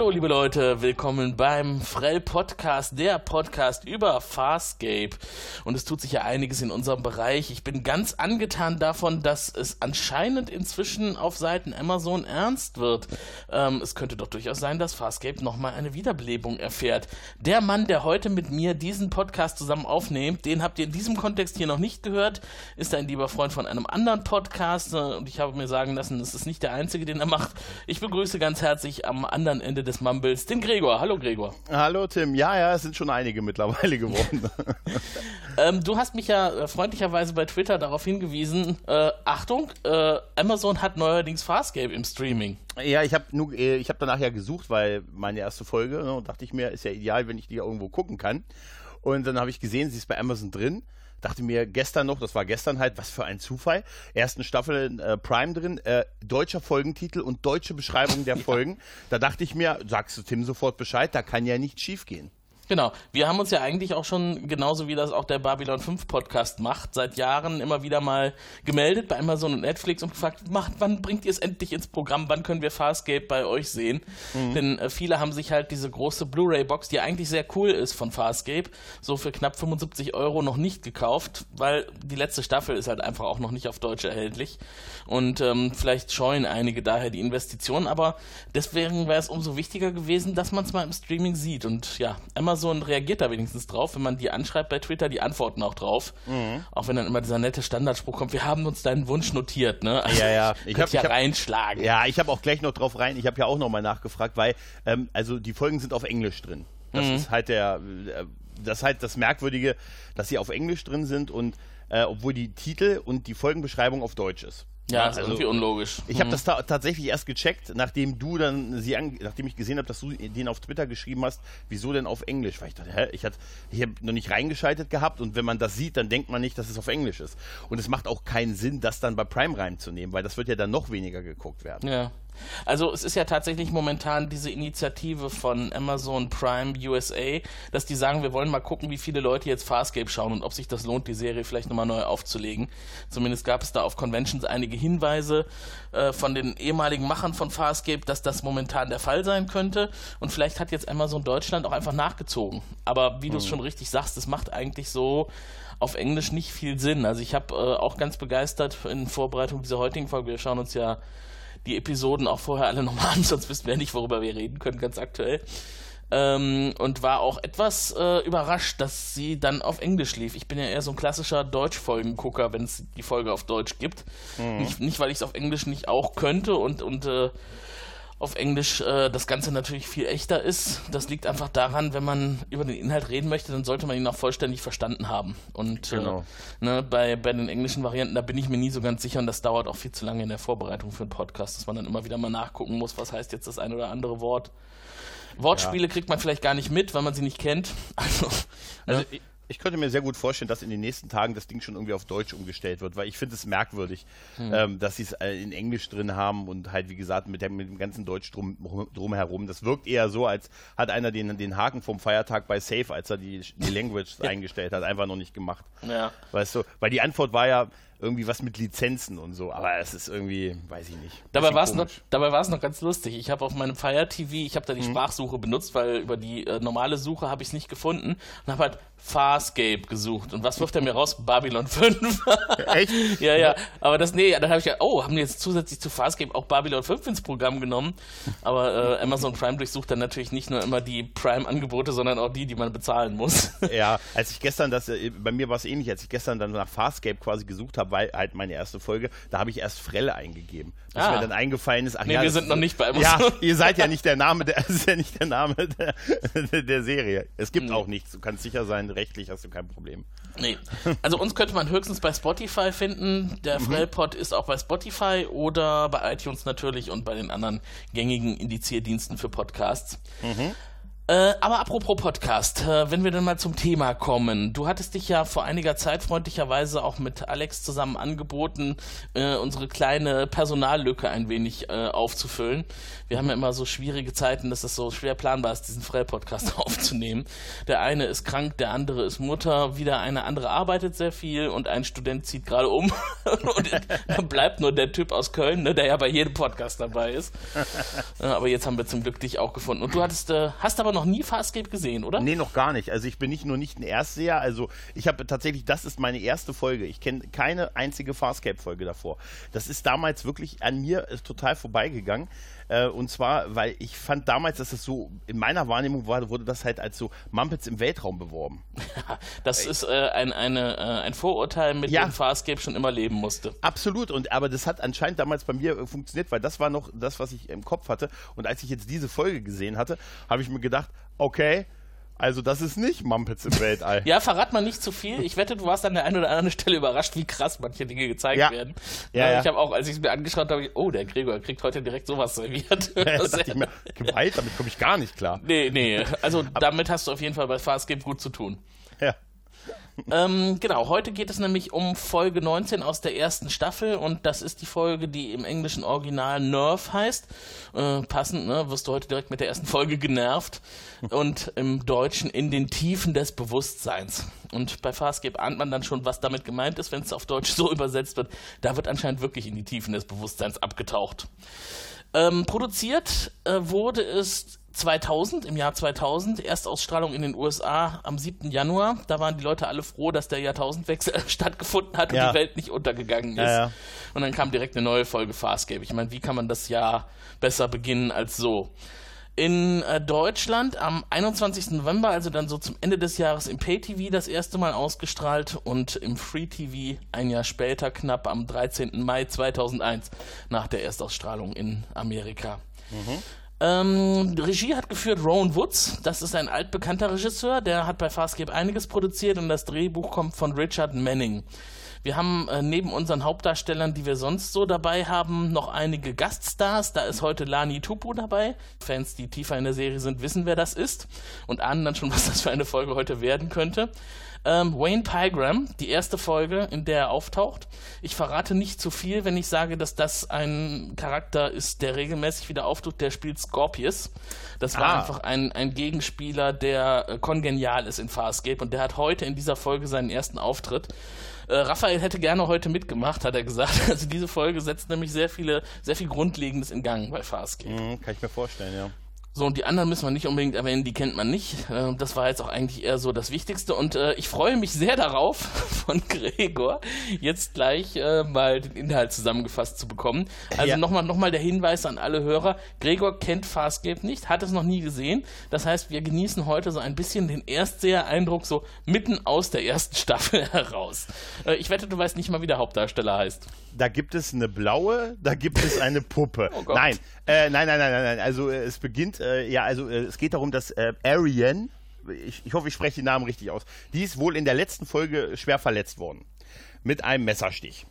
Hallo liebe Leute, willkommen beim Frell Podcast, der Podcast über Farscape. Und es tut sich ja einiges in unserem Bereich. Ich bin ganz angetan davon, dass es anscheinend inzwischen auf Seiten Amazon ernst wird. Ähm, es könnte doch durchaus sein, dass Farscape nochmal eine Wiederbelebung erfährt. Der Mann, der heute mit mir diesen Podcast zusammen aufnimmt, den habt ihr in diesem Kontext hier noch nicht gehört, ist ein lieber Freund von einem anderen Podcast und ich habe mir sagen lassen, es ist nicht der einzige, den er macht. Ich begrüße ganz herzlich am anderen Ende des Mumbles den Gregor. Hallo Gregor. Hallo Tim. Ja, ja, es sind schon einige mittlerweile geworden. ähm, du hast mich ja äh, freundlicherweise bei Twitter darauf hingewiesen, äh, Achtung, äh, Amazon hat neuerdings Farscape im Streaming. Ja, ich habe äh, hab danach ja gesucht, weil meine erste Folge, ne, und dachte ich mir, ist ja ideal, wenn ich die irgendwo gucken kann. Und dann habe ich gesehen, sie ist bei Amazon drin dachte mir gestern noch, das war gestern halt, was für ein Zufall. Ersten Staffel äh, Prime drin, äh, deutscher Folgentitel und deutsche Beschreibung der Folgen. Da dachte ich mir, sagst du Tim sofort Bescheid, da kann ja nicht schief gehen. Genau. Wir haben uns ja eigentlich auch schon, genauso wie das auch der Babylon 5 Podcast macht, seit Jahren immer wieder mal gemeldet bei Amazon und Netflix und gefragt, macht, wann bringt ihr es endlich ins Programm? Wann können wir Farscape bei euch sehen? Mhm. Denn äh, viele haben sich halt diese große Blu-ray-Box, die eigentlich sehr cool ist von Farscape, so für knapp 75 Euro noch nicht gekauft, weil die letzte Staffel ist halt einfach auch noch nicht auf Deutsch erhältlich. Und ähm, vielleicht scheuen einige daher die Investition, aber deswegen wäre es umso wichtiger gewesen, dass man es mal im Streaming sieht. Und ja, Amazon Amazon reagiert da wenigstens drauf, wenn man die anschreibt bei Twitter, die antworten auch drauf. Mhm. Auch wenn dann immer dieser nette Standardspruch kommt, wir haben uns deinen Wunsch notiert, ne? Also, ja, ja. Ich habe ja hab, reinschlagen. Ja, ich habe auch gleich noch drauf rein. Ich habe ja auch nochmal nachgefragt, weil ähm, also die Folgen sind auf Englisch drin. Das mhm. ist halt der, äh, das ist halt das Merkwürdige, dass sie auf Englisch drin sind und äh, obwohl die Titel und die Folgenbeschreibung auf Deutsch ist. Ja, also, ist irgendwie unlogisch. Ich mhm. habe das ta tatsächlich erst gecheckt, nachdem du dann sie nachdem ich gesehen habe, dass du den auf Twitter geschrieben hast, wieso denn auf Englisch? Weil ich dachte, hä, ich, ich habe noch nicht reingeschaltet gehabt und wenn man das sieht, dann denkt man nicht, dass es auf Englisch ist. Und es macht auch keinen Sinn, das dann bei Prime reinzunehmen, weil das wird ja dann noch weniger geguckt werden. Ja. Also es ist ja tatsächlich momentan diese Initiative von Amazon Prime USA, dass die sagen, wir wollen mal gucken, wie viele Leute jetzt Farscape schauen und ob sich das lohnt, die Serie vielleicht nochmal neu aufzulegen. Zumindest gab es da auf Conventions einige Hinweise äh, von den ehemaligen Machern von Farscape, dass das momentan der Fall sein könnte. Und vielleicht hat jetzt Amazon Deutschland auch einfach nachgezogen. Aber wie du es mhm. schon richtig sagst, es macht eigentlich so auf Englisch nicht viel Sinn. Also ich habe äh, auch ganz begeistert in Vorbereitung dieser heutigen Folge, wir schauen uns ja die Episoden auch vorher alle nochmal an, sonst wissen wir nicht, worüber wir reden können, ganz aktuell. Ähm, und war auch etwas äh, überrascht, dass sie dann auf Englisch lief. Ich bin ja eher so ein klassischer Deutschfolgengucker, wenn es die Folge auf Deutsch gibt. Mhm. Nicht, nicht, weil ich es auf Englisch nicht auch könnte und, und äh, auf Englisch äh, das Ganze natürlich viel echter ist. Das liegt einfach daran, wenn man über den Inhalt reden möchte, dann sollte man ihn auch vollständig verstanden haben. Und äh, genau. äh, ne, bei, bei den englischen Varianten, da bin ich mir nie so ganz sicher und das dauert auch viel zu lange in der Vorbereitung für einen Podcast, dass man dann immer wieder mal nachgucken muss, was heißt jetzt das ein oder andere Wort. Wortspiele ja. kriegt man vielleicht gar nicht mit, weil man sie nicht kennt. Also, also ne? ich könnte mir sehr gut vorstellen, dass in den nächsten Tagen das Ding schon irgendwie auf Deutsch umgestellt wird, weil ich finde es merkwürdig, hm. ähm, dass sie es äh, in Englisch drin haben und halt, wie gesagt, mit dem, mit dem ganzen Deutsch drum, drumherum. Das wirkt eher so, als hat einer den, den Haken vom Feiertag bei Safe, als er die, die Language eingestellt hat, einfach noch nicht gemacht. Ja. Weißt du, weil die Antwort war ja, irgendwie was mit Lizenzen und so, aber es ist irgendwie, weiß ich nicht. Dabei war es noch, dabei war es noch ganz lustig. Ich habe auf meinem Fire TV, ich habe da die mhm. Sprachsuche benutzt, weil über die äh, normale Suche habe ich es nicht gefunden und habe halt Farscape gesucht. Und was wirft er mir raus? Babylon 5. Echt? ja, ja. Aber das, nee, dann habe ich ja, oh, haben die jetzt zusätzlich zu Farscape auch Babylon 5 ins Programm genommen. Aber äh, Amazon Prime durchsucht dann natürlich nicht nur immer die Prime-Angebote, sondern auch die, die man bezahlen muss. ja, als ich gestern das, äh, bei mir war es ähnlich, als ich gestern dann nach Farscape quasi gesucht habe, weil halt meine erste Folge, da habe ich erst Frelle eingegeben. Bis ah. mir dann eingefallen ist, ach nee, ja, wir sind noch nicht bei Amazon. Ja, ihr seid ja nicht der Name, der, ist ja nicht der Name der, der Serie. Es gibt mhm. auch nichts, du kannst sicher sein, rechtlich hast du kein Problem. Nee. Also uns könnte man höchstens bei Spotify finden. Der mhm. Frellpod ist auch bei Spotify oder bei iTunes natürlich und bei den anderen gängigen Indizierdiensten für Podcasts. Mhm. Äh, aber apropos Podcast, äh, wenn wir dann mal zum Thema kommen. Du hattest dich ja vor einiger Zeit freundlicherweise auch mit Alex zusammen angeboten, äh, unsere kleine Personallücke ein wenig äh, aufzufüllen. Wir haben ja immer so schwierige Zeiten, dass es so schwer planbar ist, diesen Freie-Podcast aufzunehmen. Der eine ist krank, der andere ist Mutter, wieder eine andere arbeitet sehr viel und ein Student zieht gerade um. und dann bleibt nur der Typ aus Köln, ne, der ja bei jedem Podcast dabei ist. aber jetzt haben wir zum Glück dich auch gefunden. Und du hattest, äh, hast aber noch noch nie Farscape gesehen, oder? Nee, noch gar nicht. Also ich bin nicht nur nicht ein Erstseher, also ich habe tatsächlich, das ist meine erste Folge. Ich kenne keine einzige Farscape-Folge davor. Das ist damals wirklich an mir total vorbeigegangen. Äh, und zwar, weil ich fand damals, dass es so, in meiner Wahrnehmung war, wurde das halt als so Mumpets im Weltraum beworben. das ist äh, ein, eine, äh, ein Vorurteil, mit ja. dem Farscape schon immer leben musste. Absolut, und aber das hat anscheinend damals bei mir funktioniert, weil das war noch das, was ich im Kopf hatte. Und als ich jetzt diese Folge gesehen hatte, habe ich mir gedacht, okay, also das ist nicht Mumpets im Weltall. ja, verrat mal nicht zu viel. Ich wette, du warst an der einen oder anderen Stelle überrascht, wie krass manche Dinge gezeigt ja. werden. Ja, ja. Ich habe auch, als ich es mir angeschaut habe, oh, der Gregor kriegt heute direkt sowas serviert. Ja, ich mir, Gewalt, damit komme ich gar nicht klar. Nee, nee. Also damit hast du auf jeden Fall bei Farscape gut zu tun. Ja ähm, genau, heute geht es nämlich um Folge 19 aus der ersten Staffel und das ist die Folge, die im englischen Original Nerve heißt. Äh, passend, ne? Wirst du heute direkt mit der ersten Folge genervt und im Deutschen in den Tiefen des Bewusstseins. Und bei Farscape ahnt man dann schon, was damit gemeint ist, wenn es auf Deutsch so übersetzt wird. Da wird anscheinend wirklich in die Tiefen des Bewusstseins abgetaucht. Ähm, produziert äh, wurde es 2000, im Jahr 2000, Erstausstrahlung in den USA am 7. Januar. Da waren die Leute alle froh, dass der Jahrtausendwechsel stattgefunden hat und ja. die Welt nicht untergegangen ist. Ja, ja. Und dann kam direkt eine neue Folge Farscape. Ich meine, wie kann man das Jahr besser beginnen als so? In äh, Deutschland am 21. November, also dann so zum Ende des Jahres im Pay-TV das erste Mal ausgestrahlt und im Free-TV ein Jahr später, knapp am 13. Mai 2001, nach der Erstausstrahlung in Amerika. Mhm. Ähm, Regie hat geführt Rowan Woods. Das ist ein altbekannter Regisseur. Der hat bei Farscape einiges produziert und das Drehbuch kommt von Richard Manning. Wir haben äh, neben unseren Hauptdarstellern, die wir sonst so dabei haben, noch einige Gaststars. Da ist heute Lani Tupu dabei. Fans, die tiefer in der Serie sind, wissen, wer das ist und ahnen dann schon, was das für eine Folge heute werden könnte. Ähm, Wayne Pygram, die erste Folge, in der er auftaucht. Ich verrate nicht zu viel, wenn ich sage, dass das ein Charakter ist, der regelmäßig wieder auftaucht. Der spielt Scorpius. Das war ah. einfach ein, ein Gegenspieler, der äh, kongenial ist in Farscape und der hat heute in dieser Folge seinen ersten Auftritt. Äh, Raphael hätte gerne heute mitgemacht, hat er gesagt. Also diese Folge setzt nämlich sehr viele, sehr viel Grundlegendes in Gang bei Farscape. Mhm, kann ich mir vorstellen, ja. So, und die anderen müssen wir nicht unbedingt erwähnen, die kennt man nicht. Äh, das war jetzt auch eigentlich eher so das Wichtigste. Und äh, ich freue mich sehr darauf, von Gregor jetzt gleich äh, mal den Inhalt zusammengefasst zu bekommen. Also ja. nochmal noch mal der Hinweis an alle Hörer. Gregor kennt Farscape nicht, hat es noch nie gesehen. Das heißt, wir genießen heute so ein bisschen den Erstseher-Eindruck so mitten aus der ersten Staffel heraus. Äh, ich wette, du weißt nicht mal, wie der Hauptdarsteller heißt. Da gibt es eine blaue, da gibt es eine Puppe. oh nein, äh, nein, nein, nein, nein, nein. Also es beginnt äh, ja, also äh, es geht darum, dass äh, Ariane, ich, ich hoffe, ich spreche den Namen richtig aus, die ist wohl in der letzten Folge schwer verletzt worden. Mit einem Messerstich.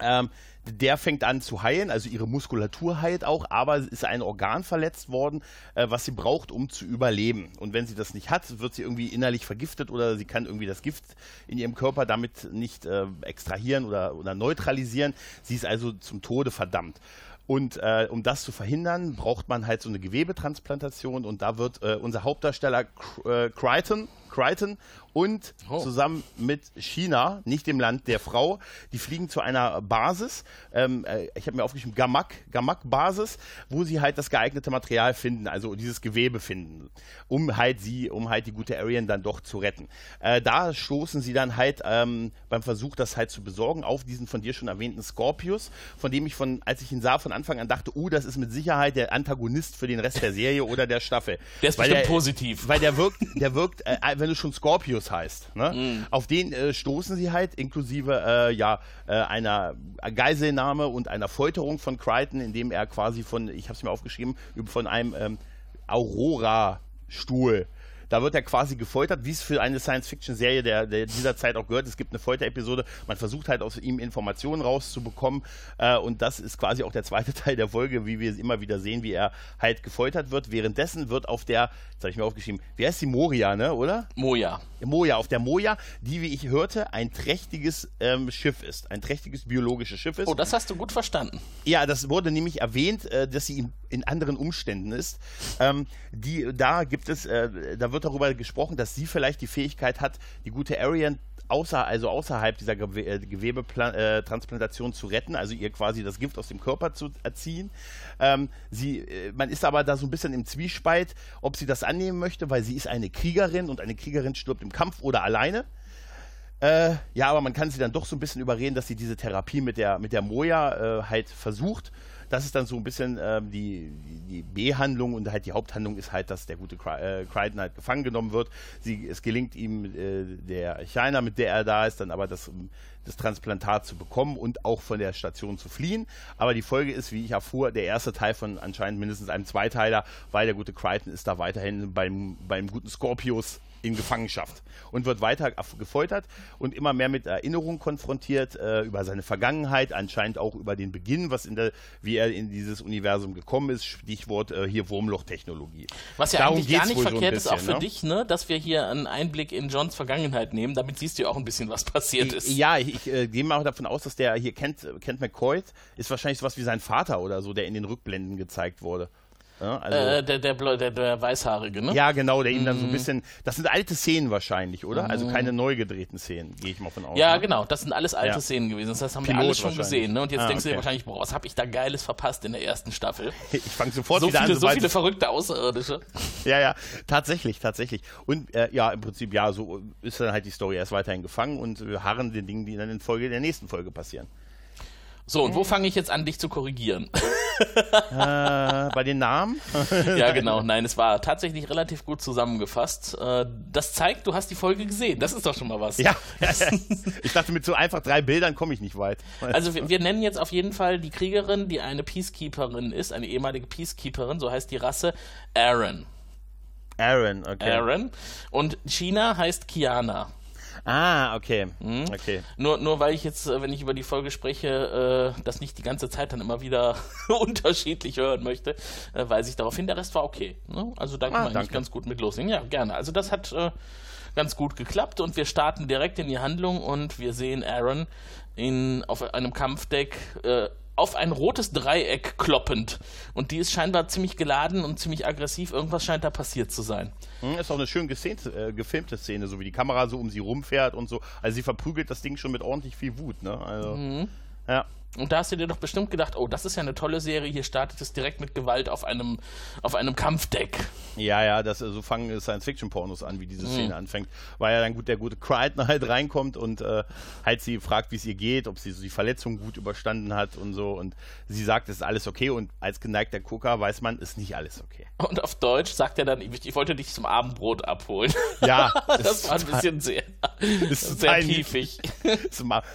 Ähm, der fängt an zu heilen, also ihre Muskulatur heilt auch, aber ist ein Organ verletzt worden, äh, was sie braucht, um zu überleben. Und wenn sie das nicht hat, wird sie irgendwie innerlich vergiftet oder sie kann irgendwie das Gift in ihrem Körper damit nicht äh, extrahieren oder, oder neutralisieren. Sie ist also zum Tode verdammt. Und äh, um das zu verhindern, braucht man halt so eine Gewebetransplantation. Und da wird äh, unser Hauptdarsteller äh, Crichton, Crichton und oh. zusammen mit China, nicht dem Land der Frau, die fliegen zu einer Basis, ähm, äh, ich habe mir aufgeschrieben, Gamak, Gamak-Basis, wo sie halt das geeignete Material finden, also dieses Gewebe finden, um halt sie, um halt die gute Arian dann doch zu retten. Äh, da stoßen sie dann halt ähm, beim Versuch, das halt zu besorgen, auf diesen von dir schon erwähnten Scorpius, von dem ich von, als ich ihn sah, von Anfang an dachte, oh, das ist mit Sicherheit der Antagonist für den Rest der Serie oder der Staffel. Der ist weil bestimmt der, positiv. Weil der wirkt, der wirkt, äh, wenn du schon Scorpius heißt. Ne? Mhm. Auf den äh, stoßen sie halt, inklusive äh, ja, äh, einer Geiselnahme und einer Folterung von Crichton, indem er quasi von, ich habe es mir aufgeschrieben, von einem ähm, Aurora-Stuhl Da wird er quasi gefoltert, wie es für eine Science-Fiction-Serie der, der dieser Zeit auch gehört. Es gibt eine Folterepisode, man versucht halt aus ihm Informationen rauszubekommen äh, und das ist quasi auch der zweite Teil der Folge, wie wir immer wieder sehen, wie er halt gefoltert wird. Währenddessen wird auf der, jetzt habe ich mir aufgeschrieben, wie heißt die Moria, ne, oder? Moja. Moja, auf der Moja, die, wie ich hörte, ein trächtiges ähm, Schiff ist, ein trächtiges biologisches Schiff ist. Oh, das hast du gut verstanden. Ja, das wurde nämlich erwähnt, äh, dass sie in, in, anderen Umständen ist. Ähm, die, da gibt es, äh, da wird darüber gesprochen, dass sie vielleicht die Fähigkeit hat, die gute Arian außer, also außerhalb dieser Gewe äh, Gewebetransplantation äh, zu retten, also ihr quasi das Gift aus dem Körper zu erziehen. Ähm, sie, äh, man ist aber da so ein bisschen im Zwiespalt, ob sie das annehmen möchte, weil sie ist eine Kriegerin und eine Kriegerin stirbt im Kampf oder alleine. Äh, ja, aber man kann sie dann doch so ein bisschen überreden, dass sie diese Therapie mit der, mit der Moja äh, halt versucht das ist dann so ein bisschen ähm, die, die B-Handlung und halt die Haupthandlung ist halt, dass der gute äh, Crichton halt gefangen genommen wird. Sie, es gelingt ihm äh, der China, mit der er da ist, dann aber das, das Transplantat zu bekommen und auch von der Station zu fliehen. Aber die Folge ist, wie ich erfuhr, der erste Teil von anscheinend mindestens einem Zweiteiler, weil der gute Crichton ist da weiterhin beim, beim guten Scorpius in Gefangenschaft und wird weiter gefoltert und immer mehr mit Erinnerungen konfrontiert äh, über seine Vergangenheit, anscheinend auch über den Beginn, was in der, wie er in dieses Universum gekommen ist. Stichwort äh, hier Wurmlochtechnologie. Was ja Darum eigentlich gar nicht verkehrt bisschen, ist, auch für ne? dich, ne, dass wir hier einen Einblick in Johns Vergangenheit nehmen. Damit siehst du auch ein bisschen, was passiert ist. Ja, ich, ich äh, gehe mal davon aus, dass der hier kennt, kennt McCoy, ist wahrscheinlich sowas wie sein Vater oder so, der in den Rückblenden gezeigt wurde. Ja, also äh, der, der, der, der, Weißhaarige, ne? Ja, genau, der ihm dann so ein mhm. bisschen. Das sind alte Szenen wahrscheinlich, oder? Also mhm. keine neu gedrehten Szenen, gehe ich mal von aus. Ja, ne? genau, das sind alles alte ja. Szenen gewesen. Das haben Pilot wir alles schon gesehen, ne? Und jetzt ah, denkst okay. du dir wahrscheinlich, boah, was habe ich da Geiles verpasst in der ersten Staffel? Ich fange sofort so wieder viele, an. So viele verrückte Außerirdische. ja, ja, tatsächlich, tatsächlich. Und äh, ja, im Prinzip, ja, so ist dann halt die Story. Er ist weiterhin gefangen und wir harren den Dingen, die dann in Folge der nächsten Folge passieren. So, und wo fange ich jetzt an, dich zu korrigieren? äh, bei den Namen? ja, genau. Nein, es war tatsächlich relativ gut zusammengefasst. Äh, das zeigt, du hast die Folge gesehen. Das ist doch schon mal was. Ja, ich dachte, mit so einfach drei Bildern komme ich nicht weit. Also, wir, wir, nennen jetzt auf jeden Fall die Kriegerin, die eine Peacekeeperin ist, eine ehemalige Peacekeeperin, so heißt die Rasse, Aaron. Aaron, okay. Aaron. Und China heißt Kiana. Ah, okay. Mhm. okay. Nur, nur weil ich jetzt, äh, wenn ich über die Folge spreche, äh, das nicht die ganze Zeit dann immer wieder unterschiedlich hören möchte, äh, weise ich darauf hin. Der Rest war okay. Ne? Also da kann ah, man eigentlich ganz gut mit loslegen. Ja, gerne. Also das hat ganz gut geklappt und wir starten direkt in die Handlung und wir sehen Aaron in, auf einem Kampfdeck äh, auf ein rotes Dreieck kloppend. Und die ist scheinbar ziemlich geladen und ziemlich aggressiv. Irgendwas scheint da passiert zu sein. Hm, ist auch eine schön äh, gefilmte Szene, so wie die Kamera so um sie rumfährt und so. Also sie verprügelt das Ding schon mit ordentlich viel Wut. Ne? Also, mhm. Ja. Und da hast du dir doch bestimmt gedacht, oh, das ist ja eine tolle Serie, hier startet es direkt mit Gewalt auf einem, auf einem Kampfdeck. Ja, ja, das, so fangen Science-Fiction-Pornos an, wie diese Szene mhm. anfängt. Weil ja dann gut der gute Crichton halt reinkommt und äh, halt sie fragt, wie es ihr geht, ob sie so die Verletzung gut überstanden hat und so. Und sie sagt, es ist alles okay und als geneigter Gucker weiß man, ist nicht alles okay. Und auf Deutsch sagt er dann, ich, wollte dich zum Abendbrot abholen. Ja. das war ein bisschen sehr, sehr piefig.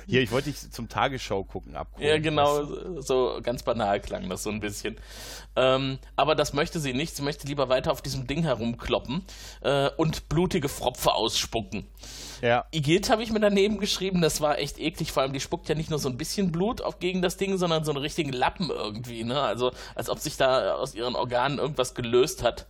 Hier, ich wollte dich zum Tagesschau gucken abholen. Ja, genau, so ganz banal klang das so ein bisschen. Ähm, aber das möchte sie nicht. Sie möchte lieber weiter auf diesem Ding herumkloppen äh, und blutige Fropfe ausspucken. Ja. Igitt habe ich mir daneben geschrieben, das war echt eklig. Vor allem, die spuckt ja nicht nur so ein bisschen Blut auf gegen das Ding, sondern so einen richtigen Lappen irgendwie. Ne? Also, als ob sich da aus ihren Organen irgendwas gelöst hat.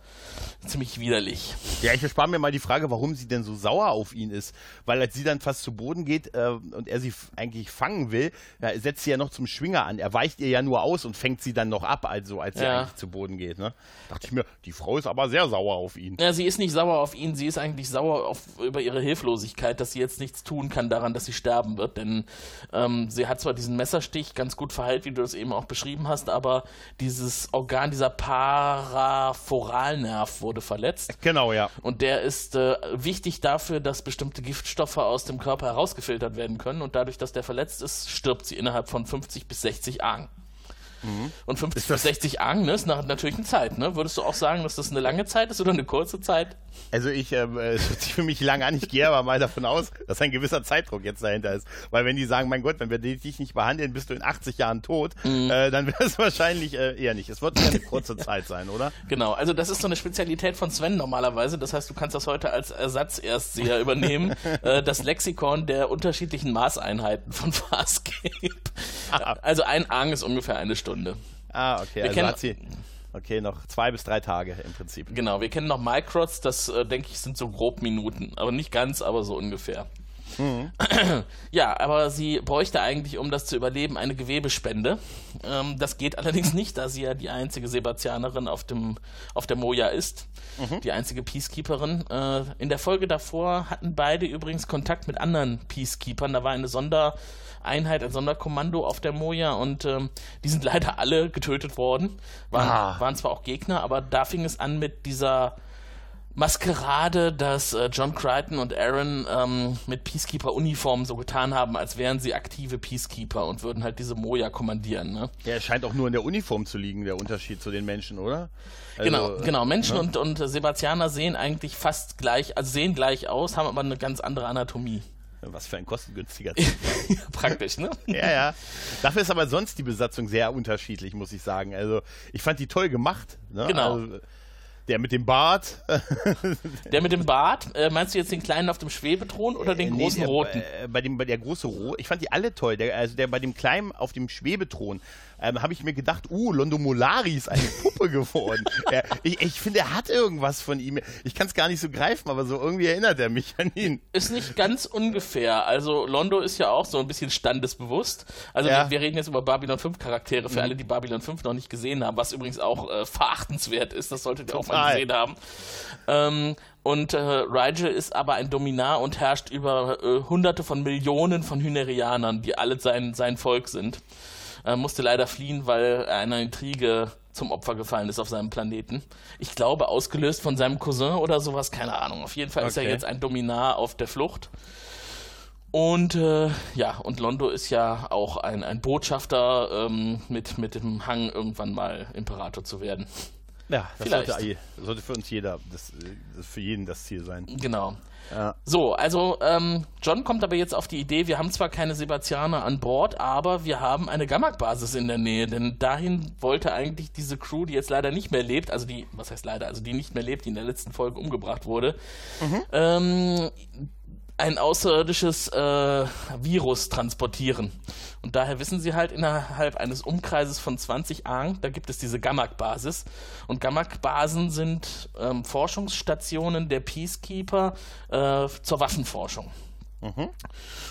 Ziemlich widerlich. Ja, ich erspare mir mal die Frage, warum sie denn so sauer auf ihn ist. Weil als sie dann fast zu Boden geht äh, und er sie eigentlich fangen will, setzt sie ja noch zum Schwinger an. Er weicht ihr ja nur aus und fängt sie dann noch ab, also als sie ja. eigentlich zu Boden geht. Ne? Dachte ich mir, die Frau ist aber sehr sauer auf ihn. Ja, sie ist nicht sauer auf ihn, sie ist eigentlich sauer auf, über ihre Hilflosigkeit. Möglichkeit, dass sie jetzt nichts tun kann daran, dass sie sterben wird. Denn ähm, sie hat zwar diesen Messerstich ganz gut verheilt, wie du das eben auch beschrieben hast, aber dieses Organ, dieser Paraforalnerv wurde verletzt. Genau, ja. Und der ist äh, wichtig dafür, dass bestimmte Giftstoffe aus dem Körper herausgefiltert werden können. Und dadurch, dass der verletzt ist, stirbt sie innerhalb von 50 bis 60 Argen. Mhm. Und 50 bis 60 Ang, ne, ist natürlich eine Zeit, ne? Würdest du auch sagen, dass das eine lange Zeit ist oder eine kurze Zeit? Also ich, äh, es hört sich für mich lang an, ich gehe aber mal davon aus, dass ein gewisser Zeitdruck jetzt dahinter ist. Weil wenn die sagen, mein Gott, wenn wir dich nicht behandeln, bist du in 80 Jahren tot, mhm. äh, dann wäre es wahrscheinlich äh, eher nicht. Es wird eine kurze Zeit sein, oder? Genau, also das ist so eine Spezialität von Sven normalerweise. Das heißt, du kannst das heute als Ersatz-Erstseher übernehmen. äh, das Lexikon der unterschiedlichen Maßeinheiten von Farscape. also ein Ang ist ungefähr eine Stunde. Ah, okay. Wir also kennen, hat sie Okay, noch zwei bis drei Tage im Prinzip. Genau, wir kennen noch Microts, das äh, denke ich sind so grob Minuten, aber nicht ganz, aber so ungefähr. Mhm. Ja, aber sie bräuchte eigentlich, um das zu überleben, eine Gewebespende. Ähm, das geht allerdings nicht, da sie ja die einzige Sebastianerin auf, dem, auf der Moja ist. Mhm. Die einzige Peacekeeperin. Äh, in der Folge davor hatten beide übrigens Kontakt mit anderen Peacekeepern. Da war eine Sondereinheit, ein Sonderkommando auf der Moja und ähm, die sind leider alle getötet worden. Waren, ah. waren zwar auch Gegner, aber da fing es an mit dieser Maskerade, dass äh, John Crichton und Aaron ähm, mit Peacekeeper-Uniformen so getan haben, als wären sie aktive Peacekeeper und würden halt diese Moja kommandieren. Ne? Ja, es scheint auch nur in der Uniform zu liegen, der Unterschied zu den Menschen, oder? Also, genau, genau. Menschen ne? und, und Sebastianer sehen eigentlich fast gleich, also sehen gleich aus, haben aber eine ganz andere Anatomie. Was für ein kostengünstiger Praktisch, ne? ja, ja. Dafür ist aber sonst die Besatzung sehr unterschiedlich, muss ich sagen. Also, ich fand die toll gemacht. Ne? Genau. Also, der mit dem Bart. der mit dem Bart, äh, meinst du jetzt den kleinen auf dem Schwebethron oder den äh, großen nee, roten? Äh, bei dem bei der große Rot, ich fand die alle toll. Der, also der bei dem kleinen auf dem Schwebethron ähm, habe ich mir gedacht, uh, Londo Molari ist eine Puppe geworden. er, ich, ich finde, er hat irgendwas von ihm. Ich kann es gar nicht so greifen, aber so irgendwie erinnert er mich an ihn. Ist nicht ganz ungefähr. Also Londo ist ja auch so ein bisschen standesbewusst. Also ja. wir, wir, reden jetzt über Babylon 5 Charaktere, für mhm. alle, die Babylon 5 noch nicht gesehen haben, was übrigens auch äh, verachtenswert ist, das solltet ihr Total. auch mal gesehen haben. Ähm, und äh, Rigel ist aber ein Dominar und herrscht über äh, hunderte von Millionen von Hynerianern, die alle sein, sein Volk sind. Er musste leider fliehen, weil er einer Intrige zum Opfer gefallen ist auf seinem Planeten. Ich glaube, ausgelöst von seinem Cousin oder sowas, keine Ahnung. Auf jeden Fall okay. ist er jetzt ein Dominar auf der Flucht. Und äh, ja, und Londo ist ja auch ein, ein Botschafter ähm, mit, mit dem Hang, irgendwann mal Imperator zu werden. Ja, das sollte, sollte, für uns jeder, das, das für jeden das Ziel sein. Genau. Ja. So, also ähm, John kommt aber jetzt auf die Idee, wir haben zwar keine Sebastianer an Bord, aber wir haben eine Gammak-Basis in der Nähe, denn dahin wollte eigentlich diese Crew, die jetzt leider nicht mehr lebt, also die, was heißt leider, also die nicht mehr lebt, die in der letzten Folge umgebracht wurde, mhm. ähm, ein außerirdisches äh, Virus transportieren. Und daher wissen sie halt innerhalb eines Umkreises von 20 Aang, da gibt es diese Gammak-Basis. Und Gammak-Basen sind ähm, Forschungsstationen der Peacekeeper äh, zur Waffenforschung. Mhm.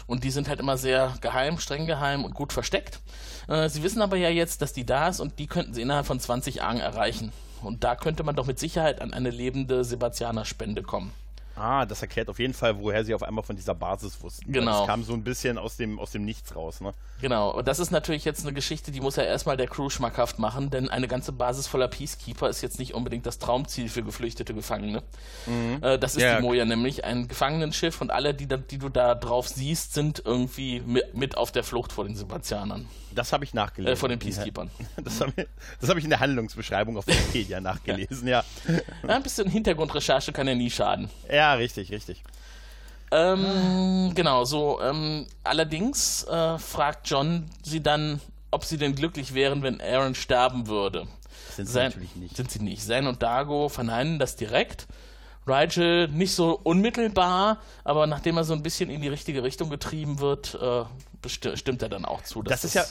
Und die sind halt immer sehr geheim, streng geheim und gut versteckt. Äh, sie wissen aber ja jetzt, dass die da ist und die könnten sie innerhalb von 20 Aang erreichen. Und da könnte man doch mit Sicherheit an eine lebende Sebastianer-Spende kommen. Ah, das erklärt auf jeden Fall, woher sie auf einmal von dieser Basis wussten. Genau. Das kam so ein bisschen aus dem, aus dem Nichts raus, ne? Genau. Und das ist natürlich jetzt eine Geschichte, die muss ja erstmal der Crew schmackhaft machen, denn eine ganze Basis voller Peacekeeper ist jetzt nicht unbedingt das Traumziel für geflüchtete Gefangene. Mhm. Äh, das ist ja. die Moja nämlich, ein Gefangenenschiff und alle, die, die du da drauf siehst, sind irgendwie mit, mit auf der Flucht vor den Sebastianern. Das habe ich nachgelesen. Äh, von den Peacekeepers. Das habe ich, hab ich, in der Handlungsbeschreibung auf Wikipedia nachgelesen, ja. ja. Ein bisschen Hintergrundrecherche kann ja nie schaden. Ja, richtig, richtig. Ähm, genau, so. Ähm, allerdings äh, fragt John sie dann, ob sie denn glücklich wären, wenn Aaron sterben würde. Sind sie Sein, natürlich nicht. Sind sie nicht. Zen und Dago verneinen das direkt. Rigel nicht so unmittelbar, aber nachdem er so ein bisschen in die richtige Richtung getrieben wird, äh, stimmt er dann auch zu. das ist ja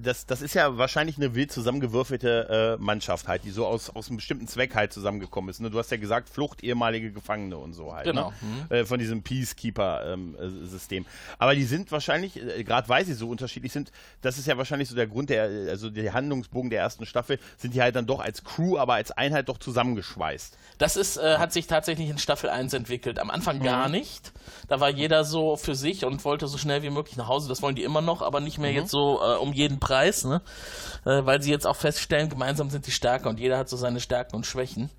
das, das ist ja wahrscheinlich eine wild zusammengewürfelte äh, Mannschaft halt, die so aus, aus einem bestimmten Zweck halt zusammengekommen ist. Ne? Du hast ja gesagt, Flucht, ehemalige Gefangene und so halt. Ne? Genau. Ne? Mhm. Äh, von diesem Peacekeeper-System. Ähm, Aber die sind wahrscheinlich, äh, gerade weil sie so unterschiedlich sind, das ist ja wahrscheinlich so der Grund, der, also der Handlungsbogen der ersten Staffel, sind die halt dann doch als Crew, aber als Einheit doch zusammengeschweißt. Das ist, äh, hat sich tatsächlich in Staffel 1 entwickelt. Am Anfang mhm. gar nicht. Da war jeder so für sich und wollte so schnell wie möglich nach Hause. Das wollen die immer noch, aber nicht mehr mhm. jetzt so äh, um jeden Preis, ne? Äh, weil sie jetzt auch feststellen, gemeinsam sind die stärker und jeder hat so seine Stärken und Schwächen.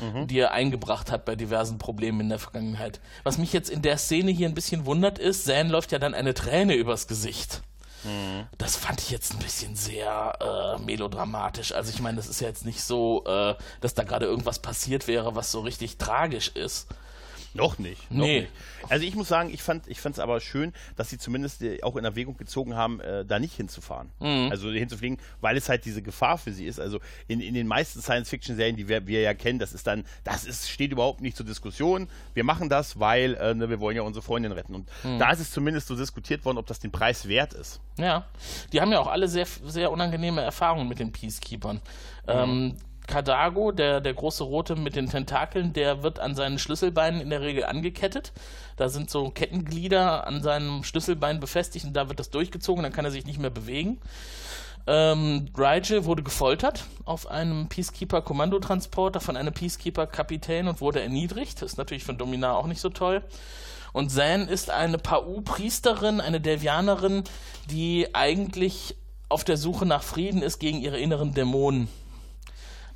Mhm. die er eingebracht hat bei diversen Problemen in der Vergangenheit. Was mich jetzt in der Szene hier ein bisschen wundert ist, Zan läuft ja dann eine Träne übers Gesicht. Mhm. Das fand ich jetzt ein bisschen sehr äh, melodramatisch. Also ich meine, das ist ja jetzt nicht so, äh, dass da gerade irgendwas passiert wäre, was so richtig tragisch ist. Noch nicht. Noch nee. Nicht. Also ich muss sagen, ich fand ich es aber schön, dass sie zumindest äh, auch in Erwägung gezogen haben, äh, da nicht hinzufahren. Mhm. Also hinzufliegen, weil es halt diese Gefahr für sie ist. Also in, in den meisten Science-Fiction-Serien, die wir, wir ja kennen, das ist dann, das ist, steht überhaupt nicht zur Diskussion. Wir machen das, weil äh, ne, wir wollen ja unsere Freundin retten. Und mhm. da ist es zumindest so diskutiert worden, ob das den Preis wert ist. Ja, die haben ja auch alle sehr, sehr unangenehme Erfahrungen mit den Peacekeepers. Mhm. Ähm, Kadago, der, der große Rote mit den Tentakeln, der wird an seinen Schlüsselbeinen in der Regel angekettet. Da sind so Kettenglieder an seinem Schlüsselbein befestigt und da wird das durchgezogen, dann kann er sich nicht mehr bewegen. Ähm, Rigel wurde gefoltert auf einem Peacekeeper-Kommandotransporter von einem Peacekeeper-Kapitän und wurde erniedrigt. Das ist natürlich von Dominar auch nicht so toll. Und Zan ist eine Pau-Priesterin, eine Devianerin, die eigentlich auf der Suche nach Frieden ist gegen ihre inneren Dämonen.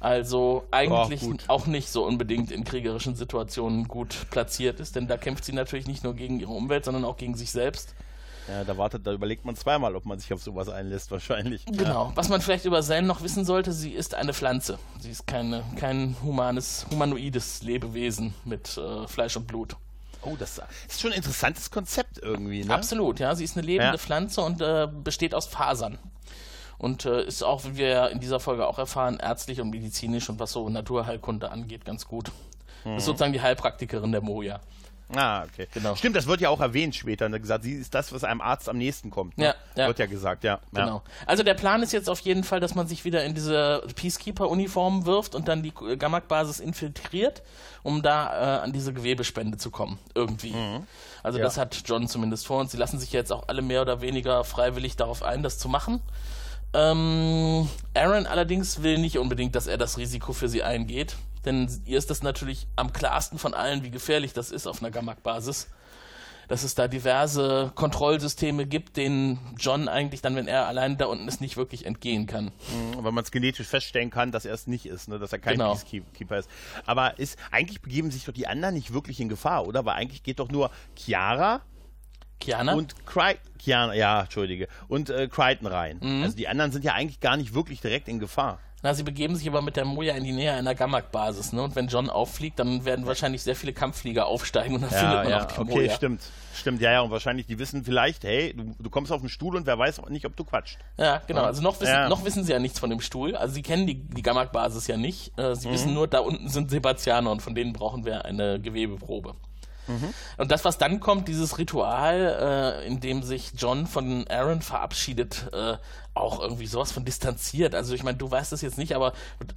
Also eigentlich oh, auch nicht so unbedingt in kriegerischen Situationen gut platziert ist, denn da kämpft sie natürlich nicht nur gegen ihre Umwelt, sondern auch gegen sich selbst. Ja, da wartet, da überlegt man zweimal, ob man sich auf sowas einlässt, wahrscheinlich. Genau. Ja. Was man vielleicht über Zen noch wissen sollte, sie ist eine Pflanze. Sie ist keine, kein humanes, humanoides Lebewesen mit äh, Fleisch und Blut. Oh, das ist schon ein interessantes Konzept irgendwie, ne? Absolut, ja. Sie ist eine lebende ja. Pflanze und äh, besteht aus Fasern und äh, ist auch, wie wir in dieser Folge auch erfahren, ärztlich und medizinisch und was so Naturheilkunde angeht, ganz gut. Mhm. Das ist sozusagen die Heilpraktikerin der Moja. Ah, okay. Genau. Stimmt, das wird ja auch erwähnt später. Gesagt, sie ist das, was einem Arzt am nächsten kommt. Ne? Ja, ja. Wird ja gesagt, ja. Genau. Ja. Also der Plan ist jetzt auf jeden Fall, dass man sich wieder in diese Peacekeeper-Uniform wirft und dann die Gamak-Basis infiltriert, um da äh, an diese Gewebespende zu kommen. Irgendwie. Mhm. Also ja. das hat John zumindest vor und sie lassen sich jetzt auch alle mehr oder weniger freiwillig darauf ein, das zu machen. Ähm, Aaron allerdings will nicht unbedingt, dass er das Risiko für sie eingeht, denn ihr ist das natürlich am klarsten von allen, wie gefährlich das ist auf einer Gamak-Basis. Dass es da diverse Kontrollsysteme gibt, denen John eigentlich dann, wenn er allein da unten ist, nicht wirklich entgehen kann. Mhm, weil man es genetisch feststellen kann, dass er es nicht ist, ne? dass er kein genau. Peacekeeper ist. Aber ist, eigentlich begeben sich doch die anderen nicht wirklich in Gefahr, oder? Weil eigentlich geht doch nur Chiara, Kiana? Und Cry Kiana, ja, entschuldige. Und äh, Crichton rein. Mhm. Also die anderen sind ja eigentlich gar nicht wirklich direkt in Gefahr. Na, sie begeben sich aber mit der Moja in die Nähe einer Gammak-Basis, ne? Und wenn John auffliegt, dann werden wahrscheinlich sehr viele Kampfflieger aufsteigen und dann ja, findet man ja, auch die okay, Moja. stimmt. Stimmt, ja, ja, und wahrscheinlich, die wissen vielleicht, hey, du, du kommst auf den Stuhl und wer weiß auch nicht, ob du quatscht. Ja, genau. Also noch wissen, ja. noch wissen sie ja nichts von dem Stuhl. Also sie kennen die, die Gammak-Basis ja nicht. Äh, sie mhm. wissen nur, da unten sind Sebastianer und von denen brauchen wir eine Gewebeprobe. Mhm. Und das, was dann kommt, dieses Ritual, äh, in dem sich John von Aaron verabschiedet, äh, auch irgendwie sowas von distanziert. Also ich meine, du weißt das jetzt nicht, aber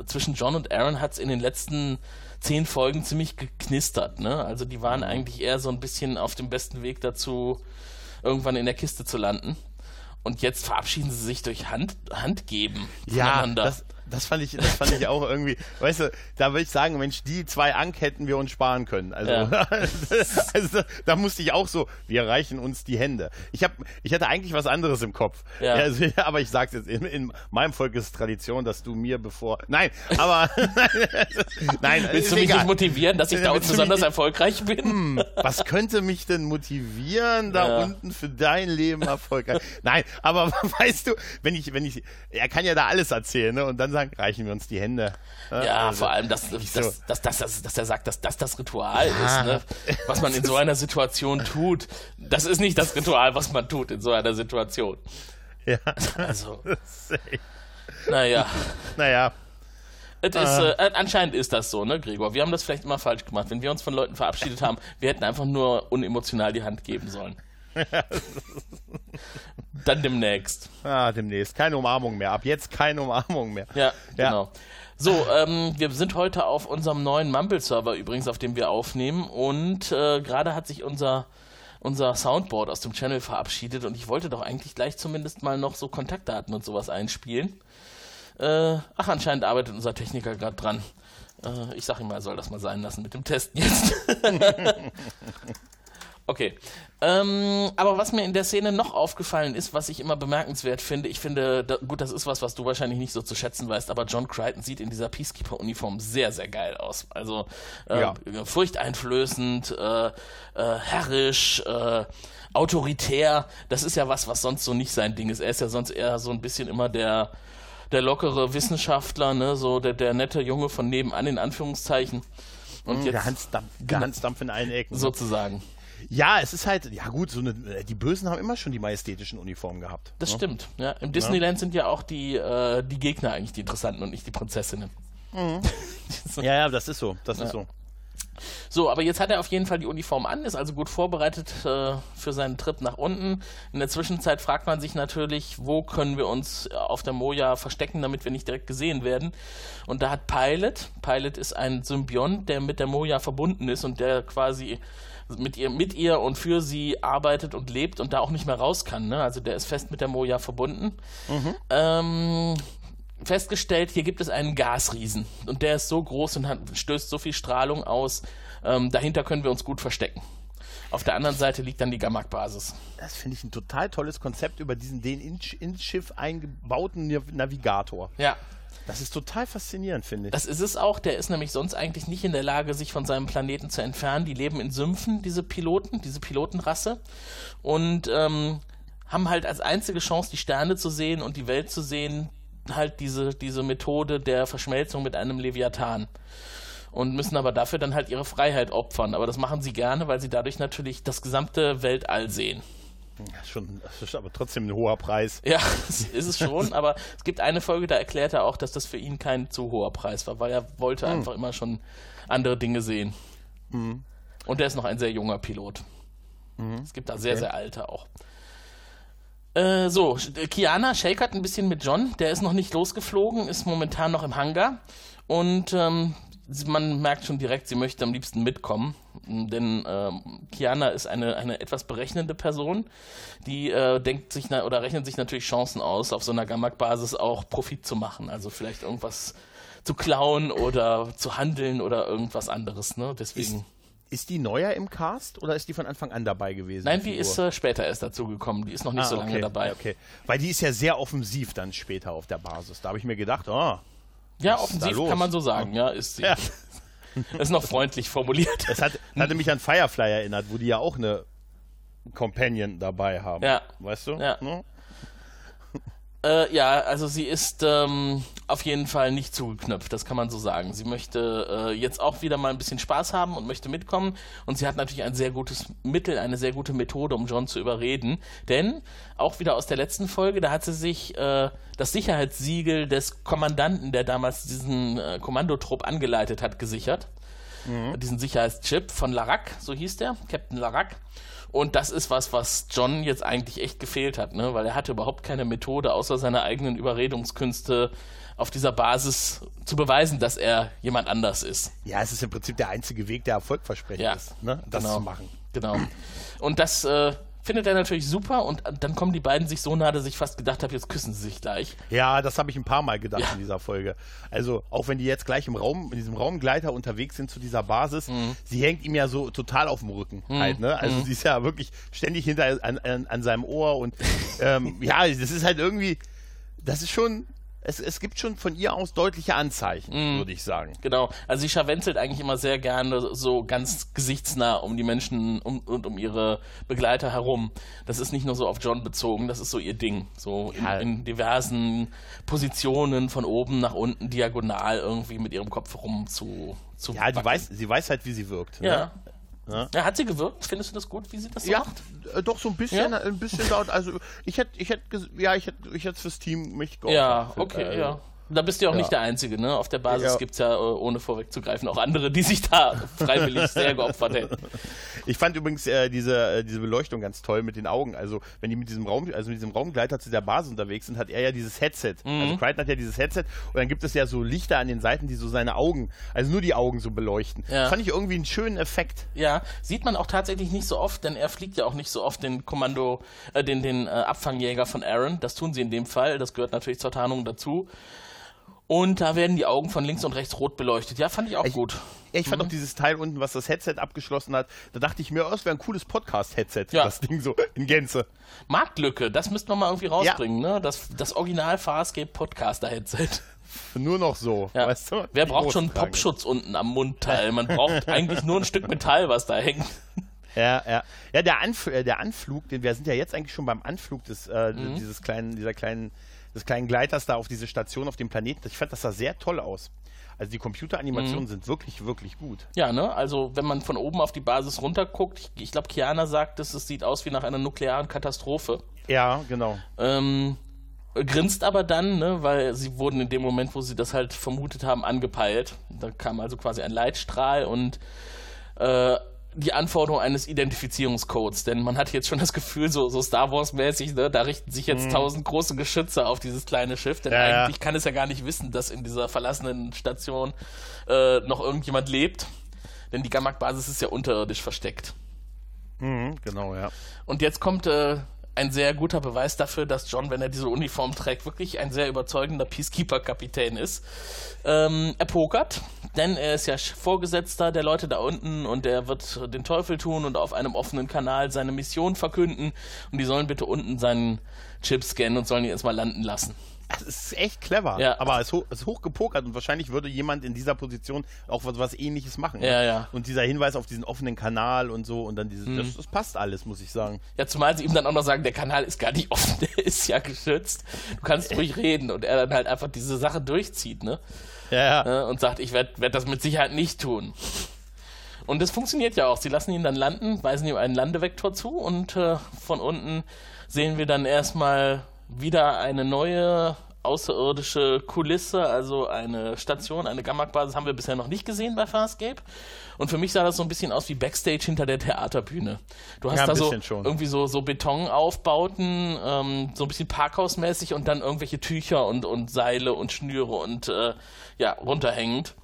zwischen John und Aaron hat es in den letzten zehn Folgen ziemlich geknistert. Ne? Also die waren mhm. eigentlich eher so ein bisschen auf dem besten Weg dazu, irgendwann in der Kiste zu landen. Und jetzt verabschieden sie sich durch Hand, Handgeben. Ja, das, das fand ich, das fand ich auch irgendwie, weißt du, da würde ich sagen, Mensch, die zwei Ank hätten wir uns sparen können. Also, ja. also da musste ich auch so, wir reichen uns die Hände. Ich habe, ich hatte eigentlich was anderes im Kopf. Ja. Also, aber ich sag's jetzt, in, in, meinem Volk ist Tradition, dass du mir bevor, nein, aber, nein, willst du mich nicht motivieren, dass ich da besonders erfolgreich bin? Hm, was könnte mich denn motivieren, da ja. unten für dein Leben erfolgreich? Nein, aber weißt du, wenn ich, wenn ich, er kann ja da alles erzählen, ne, und dann sagen, reichen wir uns die Hände. Ja, ja also, vor allem, dass, dass, so. dass, dass, dass, dass er sagt, dass das das Ritual ja. ist, ne? was man in so einer Situation tut. Das ist nicht das Ritual, was man tut in so einer Situation. Ja. Also. naja. Naja. Ist, äh, äh, anscheinend ist das so, ne, Gregor? Wir haben das vielleicht immer falsch gemacht. Wenn wir uns von Leuten verabschiedet haben, wir hätten einfach nur unemotional die Hand geben sollen. Dann demnächst. Ah, demnächst. Keine Umarmung mehr. Ab jetzt keine Umarmung mehr. Ja, ja. genau. So, ähm, wir sind heute auf unserem neuen Mumble-Server übrigens, auf dem wir aufnehmen. Und äh, gerade hat sich unser, unser Soundboard aus dem Channel verabschiedet. Und ich wollte doch eigentlich gleich zumindest mal noch so Kontaktdaten und sowas einspielen. Äh, ach, anscheinend arbeitet unser Techniker gerade dran. Äh, ich sag ihm mal, er soll das mal sein lassen mit dem Testen jetzt. okay. Ähm, aber was mir in der Szene noch aufgefallen ist, was ich immer bemerkenswert finde, ich finde, da, gut, das ist was, was du wahrscheinlich nicht so zu schätzen weißt, aber John Crichton sieht in dieser Peacekeeper-Uniform sehr, sehr geil aus. Also äh, ja. furchteinflößend, äh, äh, herrisch, äh, autoritär. Das ist ja was, was sonst so nicht sein Ding ist. Er ist ja sonst eher so ein bisschen immer der der lockere Wissenschaftler, ne, so der, der nette Junge von nebenan in Anführungszeichen. Und mhm, jetzt, der Hansdampf, der genau. Hansdampf in allen Ecken. Sozusagen. Ja, es ist halt, ja gut, so eine, die Bösen haben immer schon die majestätischen Uniformen gehabt. Das ne? stimmt, ja. Im Disneyland ja. sind ja auch die, äh, die Gegner eigentlich die Interessanten und nicht die Prinzessinnen. Mhm. ja, ja, das ist so, das ja. ist so. So, aber jetzt hat er auf jeden Fall die Uniform an, ist also gut vorbereitet äh, für seinen Trip nach unten. In der Zwischenzeit fragt man sich natürlich, wo können wir uns auf der Moja verstecken, damit wir nicht direkt gesehen werden. Und da hat Pilot, Pilot ist ein Symbiont, der mit der Moja verbunden ist und der quasi mit ihr, mit ihr und für sie arbeitet und lebt und da auch nicht mehr raus kann. Ne? Also der ist fest mit der Moja verbunden. Mhm. Ähm, festgestellt, hier gibt es einen Gasriesen und der ist so groß und hat, stößt so viel Strahlung aus. Ähm, dahinter können wir uns gut verstecken. Auf der anderen Seite liegt dann die Gamak-Basis. Das finde ich ein total tolles Konzept über diesen den ins Schiff eingebauten Navigator. Ja. Das ist total faszinierend, finde ich. Das ist es auch. Der ist nämlich sonst eigentlich nicht in der Lage, sich von seinem Planeten zu entfernen. Die leben in Sümpfen, diese Piloten, diese Pilotenrasse. Und ähm, haben halt als einzige Chance, die Sterne zu sehen und die Welt zu sehen, halt diese, diese Methode der Verschmelzung mit einem Leviathan. Und müssen aber dafür dann halt ihre Freiheit opfern. Aber das machen sie gerne, weil sie dadurch natürlich das gesamte Weltall sehen. Schon, das ist aber trotzdem ein hoher Preis. Ja, ist es schon, aber es gibt eine Folge, da erklärt er auch, dass das für ihn kein zu hoher Preis war, weil er wollte mhm. einfach immer schon andere Dinge sehen. Mhm. Und er ist noch ein sehr junger Pilot. Mhm. Es gibt da sehr, okay. sehr alte auch. Äh, so, Kiana shakert ein bisschen mit John. Der ist noch nicht losgeflogen, ist momentan noch im Hangar. Und ähm, man merkt schon direkt, sie möchte am liebsten mitkommen. Denn äh, Kiana ist eine, eine etwas berechnende Person, die äh, denkt sich oder rechnet sich natürlich Chancen aus, auf so einer Gamak-Basis auch Profit zu machen. Also vielleicht irgendwas zu klauen oder zu handeln oder irgendwas anderes. Ne? Deswegen. Ist ist die neuer im Cast oder ist die von Anfang an dabei gewesen? Nein, die ist äh, später erst dazu gekommen. Die ist noch nicht ah, so lange okay. dabei. Okay. Weil die ist ja sehr offensiv dann später auf der Basis. Da habe ich mir gedacht, oh. Ja, offensiv kann man so sagen, ja, ist. Ja. Das ist noch freundlich formuliert. Das hat, hatte mich an Firefly erinnert, wo die ja auch eine Companion dabei haben. Ja. Weißt du? Ja. No? Äh, ja, also sie ist ähm, auf jeden Fall nicht zugeknöpft, das kann man so sagen. Sie möchte äh, jetzt auch wieder mal ein bisschen Spaß haben und möchte mitkommen. Und sie hat natürlich ein sehr gutes Mittel, eine sehr gute Methode, um John zu überreden. Denn auch wieder aus der letzten Folge, da hat sie sich äh, das Sicherheitssiegel des Kommandanten, der damals diesen äh, Kommandotrupp angeleitet hat, gesichert. Mhm. Diesen Sicherheitschip von Larac, so hieß der, Captain Larac. Und das ist was, was John jetzt eigentlich echt gefehlt hat, ne? weil er hatte überhaupt keine Methode, außer seine eigenen Überredungskünste auf dieser Basis zu beweisen, dass er jemand anders ist. Ja, es ist im Prinzip der einzige Weg, der erfolgversprechend ja, ist, ne? das genau, zu machen. Genau. Und das äh, findet er natürlich super und dann kommen die beiden sich so nah, dass ich fast gedacht habe, jetzt küssen sie sich gleich. Ja, das habe ich ein paar Mal gedacht ja. in dieser Folge. Also auch wenn die jetzt gleich im Raum, in diesem Raumgleiter unterwegs sind zu dieser Basis, mhm. sie hängt ihm ja so total auf dem Rücken mhm. halt, ne? Also mhm. sie ist ja wirklich ständig hinter an, an, an seinem Ohr und ähm, ja, das ist halt irgendwie, das ist schon es, es gibt schon von ihr aus deutliche Anzeichen, mm. würde ich sagen. Genau. Also sie scharwenzelt eigentlich immer sehr gerne so ganz gesichtsnah um die Menschen um, und um ihre Begleiter herum. Das ist nicht nur so auf John bezogen, das ist so ihr Ding. So in, in, diversen Positionen von oben nach unten diagonal irgendwie mit ihrem Kopf rum zu. zu ja, die weiß, sie weiß halt, wie sie wirkt. Ne? Ja. Ne? Ja. ja. hat sie gewirkt? Findest du das gut, wie sie das so ja, macht? Äh, doch so ein bisschen, ja? ein bisschen dort. Also ich hätte, ich hätte, ja, ich hätte, ich hätte fürs Team mich geopfert. Ja, okay, also, ja. Da bist du ja auch ja. nicht der Einzige, ne? Auf der Basis ja. gibt es ja, äh, ohne vorwegzugreifen, auch andere, die sich da freiwillig sehr geopfert hätten. Ich fand übrigens äh, diese, äh, diese Beleuchtung ganz toll mit den Augen. Also, wenn die mit diesem Raum, also mit diesem Raumgleiter zu der Basis unterwegs sind, hat er ja dieses Headset. Mhm. Also Crichton hat ja dieses Headset und dann gibt es ja so Lichter an den Seiten, die so seine Augen, also nur die Augen so beleuchten. Ja. Fand ich irgendwie einen schönen Effekt. Ja, sieht man auch tatsächlich nicht so oft, denn er fliegt ja auch nicht so oft den Kommando, äh, den, den äh, Abfangjäger von Aaron. Das tun sie in dem Fall. Das gehört natürlich zur Tarnung dazu. Und da werden die Augen von links und rechts rot beleuchtet. Ja, fand ich auch Ich- gut. Ja, ich fand auch dieses Teil unten, was das Headset abgeschlossen hat, da dachte ich mir, oh, das wäre ein cooles Podcast-Headset, Ja. das Ding so in Gänze. Marktlücke, das müssten wir mal irgendwie rausbringen, ne? Das, das Original Farscape Podcaster Headset. Nur noch so, Ja. weißt du? Wer braucht schon tragen. Popschutz unten am Mundteil? Man braucht eigentlich nur ein Stück Metall, was da hängt. Ja, ja. Ja, der, Anf äh, der Anflug, den wir sind ja jetzt eigentlich schon beim Anflug des, äh, Mhm. dieses kleinen, dieser kleinen, des kleinen Gleiters da auf diese Station auf dem Planeten. Ich fand, das sah sehr toll aus. Also die Computeranimationen Mhm. sind wirklich, wirklich gut. Ja, ne? Also, wenn man von oben auf die Basis runterguckt, ich, ich glaube, Kiana sagt, es, es sieht aus wie nach einer nuklearen Katastrophe. Ja, genau. Ähm, grinst aber dann, ne, weil sie wurden in dem Moment, wo sie das halt vermutet haben, angepeilt. Da kam also quasi ein Leitstrahl und äh, die Anforderung eines Identifizierungscodes, denn man hat jetzt schon das Gefühl, so, so Star Wars-mäßig, ne, da richten sich jetzt tausend große Geschütze auf dieses kleine Schiff, denn Mhm. Ja, ja. eigentlich kann es ja gar nicht wissen, dass in dieser verlassenen Station äh, noch irgendjemand lebt, denn die Gamak-Basis ist ja unterirdisch versteckt. Mhm, genau, ja. Und jetzt kommt äh, ein sehr guter Beweis dafür, dass John, wenn er diese Uniform trägt, wirklich ein sehr überzeugender Peacekeeper-Kapitän ist. Ähm, er pokert, denn er ist ja Vorgesetzter der Leute da unten und er wird den Teufel tun und auf einem offenen Kanal seine Mission verkünden. Und die sollen bitte unten seinen Chip scannen und sollen ihn erstmal landen lassen. Das ist echt clever. Ja. Aber es ist, es ist hochgepokert und wahrscheinlich würde jemand in dieser Position auch was, was ähnliches machen. ne? Ja, ja. Und dieser Hinweis auf diesen offenen Kanal und so und dann dieses, Mhm. das, das passt alles, muss ich sagen. Ja, zumal sie ihm dann auch noch sagen, der Kanal ist gar nicht offen, der ist ja geschützt. Du kannst ruhig reden und er dann halt einfach diese Sache durchzieht, ne? Ja, ja. äh, und sagt, ich werde werd das mit Sicherheit nicht tun. Und das funktioniert ja auch. Sie lassen ihn dann landen, weisen ihm einen Landevektor zu und äh, von unten sehen wir dann erstmal wieder eine neue außerirdische Kulisse, also eine Station, eine Gammak-Basis haben wir bisher noch nicht gesehen bei Farscape. Und für mich sah das so ein bisschen aus wie Backstage hinter der Theaterbühne. Du hast Ja, da so schon. irgendwie so, so Betonaufbauten, ähm, so ein bisschen Parkhausmäßig und dann irgendwelche Tücher und, und Seile und Schnüre und äh, ja, runterhängend.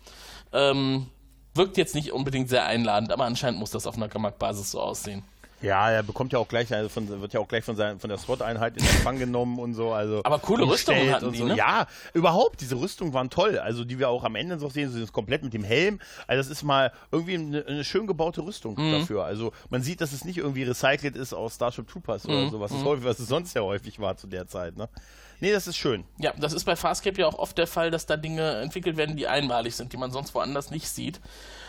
Ähm, wirkt jetzt nicht unbedingt sehr einladend, aber anscheinend muss das auf einer Gammak-Basis so aussehen. Ja, er bekommt ja auch gleich, also von, wird ja auch gleich von, seiner, von der SWAT-Einheit in Empfang genommen und so. Also Aber coole Rüstungen hatten die, so. ne? Ja, überhaupt, diese Rüstungen waren toll. Also die wir auch am Ende noch sehen, so das komplett mit dem Helm. Also das ist mal irgendwie eine, eine schön gebaute Rüstung Mhm. dafür. Also man sieht, dass es nicht irgendwie recycelt ist aus Starship Troopers Mhm. oder so, was es, häufig, was es sonst ja häufig war zu der Zeit. Ne? Nee, das ist schön. Ja, das ist bei Farscape ja auch oft der Fall, dass da Dinge entwickelt werden, die einmalig sind, die man sonst woanders nicht sieht.